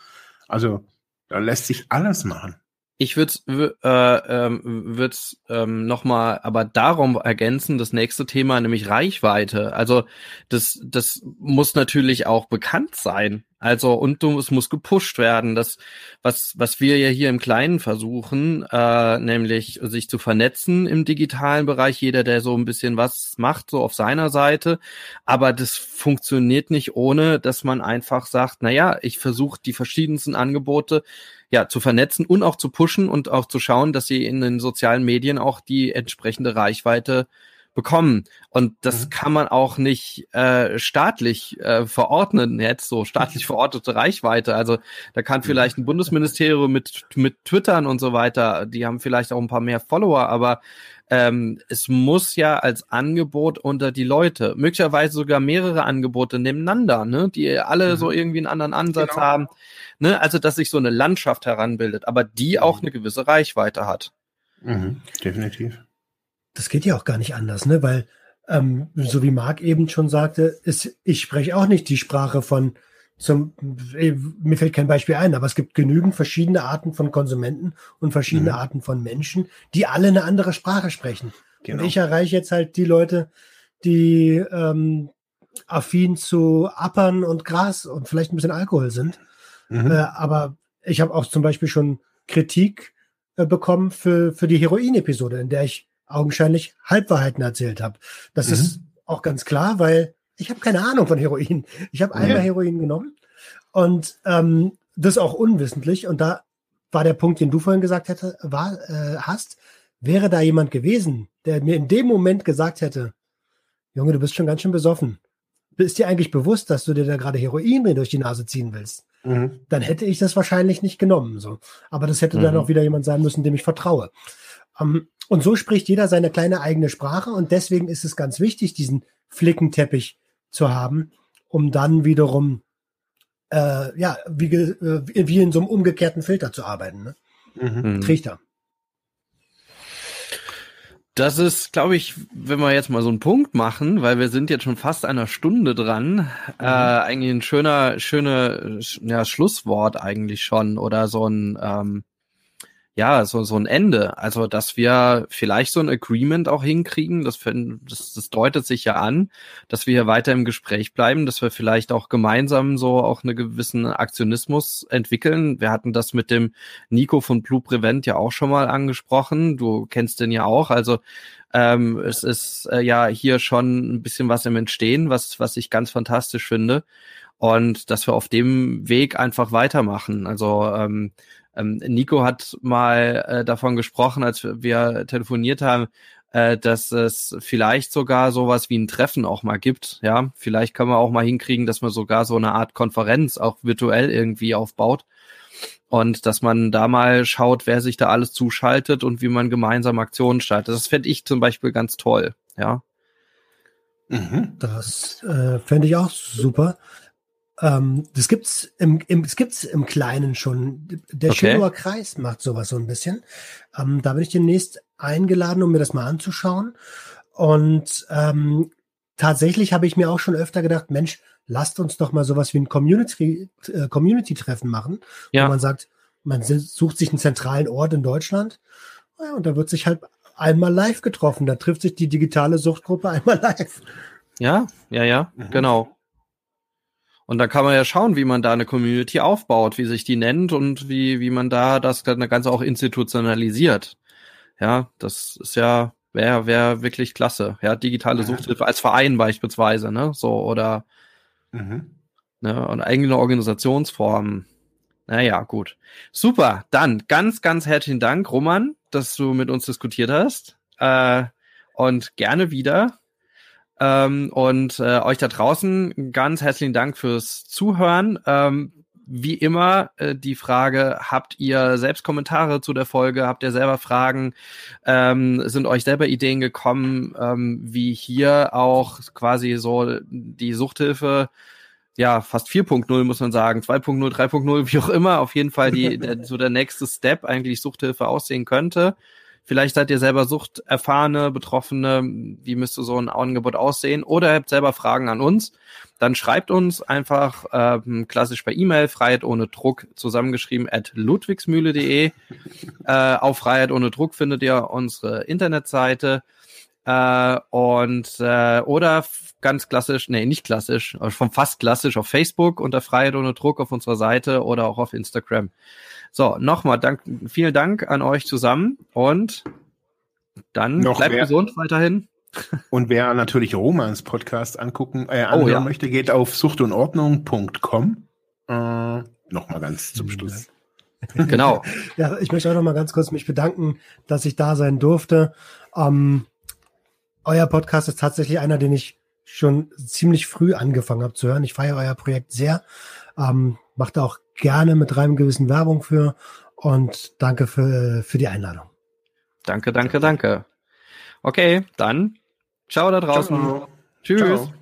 Also da lässt sich alles machen. Ich würde äh, ähm, würd, ähm, nochmal aber darum ergänzen, das nächste Thema, nämlich Reichweite. Also das, das muss natürlich auch bekannt sein. Also und du, es muss gepusht werden. Das, was, was wir ja hier im Kleinen versuchen, äh, nämlich sich zu vernetzen im digitalen Bereich, jeder, der so ein bisschen was macht, so auf seiner Seite. Aber das funktioniert nicht ohne, dass man einfach sagt, na ja, ich versuche die verschiedensten Angebote ja, zu vernetzen und auch zu pushen und auch zu schauen, dass sie in den sozialen Medien auch die entsprechende Reichweite bekommen. Und das mhm. kann man auch nicht äh, staatlich äh, verordnen, jetzt so staatlich verortete Reichweite. Also da kann mhm. vielleicht ein Bundesministerium mit, mit Twittern und so weiter, die haben vielleicht auch ein paar mehr Follower, aber ähm, es muss ja als Angebot unter die Leute, möglicherweise sogar mehrere Angebote nebeneinander, ne, die alle mhm. so irgendwie einen anderen Ansatz genau. haben. Ne? Also, dass sich so eine Landschaft heranbildet, aber die auch mhm. eine gewisse Reichweite hat. Mhm, definitiv. Das geht ja auch gar nicht anders, ne? Weil, ähm, so wie Marc eben schon sagte, ist, ich spreche auch nicht die Sprache von zum, äh, mir fällt kein Beispiel ein, aber es gibt genügend verschiedene Arten von Konsumenten und verschiedene mhm. Arten von Menschen, die alle eine andere Sprache sprechen. Genau. Und ich erreiche jetzt halt die Leute, die ähm, affin zu Appern und Gras und vielleicht ein bisschen Alkohol sind. Mhm. Äh, aber ich habe auch zum Beispiel schon Kritik äh, bekommen für, für die Heroin-Episode, in der ich augenscheinlich Halbwahrheiten erzählt habe. Das mhm. ist auch ganz klar, weil ich habe keine Ahnung von Heroin. Ich habe einmal ja. Heroin genommen und ähm, das auch unwissentlich. Und da war der Punkt, den du vorhin gesagt hätte, war, äh, hast, wäre da jemand gewesen, der mir in dem Moment gesagt hätte, Junge, du bist schon ganz schön besoffen. Bist dir eigentlich bewusst, dass du dir da gerade Heroin durch die Nase ziehen willst? Mhm. Dann hätte ich das wahrscheinlich nicht genommen. So. Aber das hätte mhm. dann auch wieder jemand sein müssen, dem ich vertraue. Ähm, und so spricht jeder seine kleine eigene Sprache. Und deswegen ist es ganz wichtig, diesen Flickenteppich zu haben, um dann wiederum äh, ja, wie, äh, wie in so einem umgekehrten Filter zu arbeiten. Ne? Mhm. Trichter. Das ist, glaube ich, wenn wir jetzt mal so einen Punkt machen, weil wir sind jetzt schon fast einer Stunde dran, mhm. äh, eigentlich ein schöner, schöne, ja, Schlusswort eigentlich schon oder so ein, ähm, ja, so, so ein Ende. Also, dass wir vielleicht so ein Agreement auch hinkriegen, das, das, das deutet sich ja an, dass wir hier weiter im Gespräch bleiben, dass wir vielleicht auch gemeinsam so auch einen gewissen Aktionismus entwickeln. Wir hatten das mit dem Nico von Blue Prevent ja auch schon mal angesprochen. Du kennst den ja auch. Also, ähm, es ist äh, ja hier schon ein bisschen was im Entstehen, was, was ich ganz fantastisch finde. Und dass wir auf dem Weg einfach weitermachen. Also, ähm, ähm, Nico hat mal äh, davon gesprochen, als wir telefoniert haben, äh, dass es vielleicht sogar sowas wie ein Treffen auch mal gibt. Ja, vielleicht können wir auch mal hinkriegen, dass man sogar so eine Art Konferenz auch virtuell irgendwie aufbaut. Und dass man da mal schaut, wer sich da alles zuschaltet und wie man gemeinsam Aktionen startet. Das fände ich zum Beispiel ganz toll, ja. Mhm. Das äh, fände ich auch super. Ähm, das gibt's im, im, das gibt's im Kleinen schon. Der okay. Schillower Kreis macht sowas so ein bisschen. Ähm, da bin ich demnächst eingeladen, um mir das mal anzuschauen. Und ähm, tatsächlich habe ich mir auch schon öfter gedacht, Mensch, lasst uns doch mal sowas wie ein Community, äh, Community-Treffen machen, ja. wo man sagt, man sucht sich einen zentralen Ort in Deutschland ja, und da wird sich halt einmal live getroffen. Da trifft sich die digitale Suchtgruppe einmal live. Ja, ja, ja, mhm. genau. Und dann kann man ja schauen, wie man da eine Community aufbaut, wie sich die nennt und wie, wie man da das Ganze auch institutionalisiert. Ja, das ist ja, wäre wär wirklich klasse. Ja, digitale Suchthilfe als Verein beispielsweise, ne? So, oder mhm. ne, und eigene Organisationsformen. Naja, gut. Super. Dann ganz, ganz herzlichen Dank, Roman, dass du mit uns diskutiert hast. Äh, und gerne wieder. Ähm, und äh, euch da draußen ganz herzlichen Dank fürs Zuhören. Ähm, wie immer äh, die Frage, habt ihr selbst Kommentare zu der Folge? Habt ihr selber Fragen? Ähm, sind euch selber Ideen gekommen, ähm, wie hier auch quasi so die Suchthilfe ja, fast 4.0 muss man sagen, 2.0, 3.0, wie auch immer, auf jeden Fall die, der, so der nächste Step eigentlich Suchthilfe aussehen könnte. Vielleicht seid ihr selber Suchterfahrene, Betroffene, wie müsste so ein Angebot aussehen? Oder habt selber Fragen an uns, dann schreibt uns einfach ähm, klassisch per E-Mail, Freiheit ohne Druck, zusammengeschrieben at ludwigsmühle.de. äh, auf Freiheit ohne Druck findet ihr unsere Internetseite. Äh, und äh, oder ganz klassisch, nee, nicht klassisch, aber schon fast klassisch auf Facebook unter Freiheit ohne Druck auf unserer Seite oder auch auf Instagram. So, nochmal Dank, vielen Dank an euch zusammen und dann Noch bleibt wer, gesund weiterhin. Und wer natürlich Romans Podcast angucken, äh, anhören oh, ja. möchte, geht auf suchtundordnung.com. Äh, nochmal ganz zum Schluss. Genau. ja, ich möchte auch noch mal ganz kurz mich bedanken, dass ich da sein durfte. Ähm, euer Podcast ist tatsächlich einer, den ich schon ziemlich früh angefangen habe zu hören. Ich feiere euer Projekt sehr. Ähm, macht auch gerne mit reinem gewissen Werbung für und danke für, für die Einladung. Danke, danke, danke. Okay, dann ciao da draußen. Ciao. Tschüss. Ciao.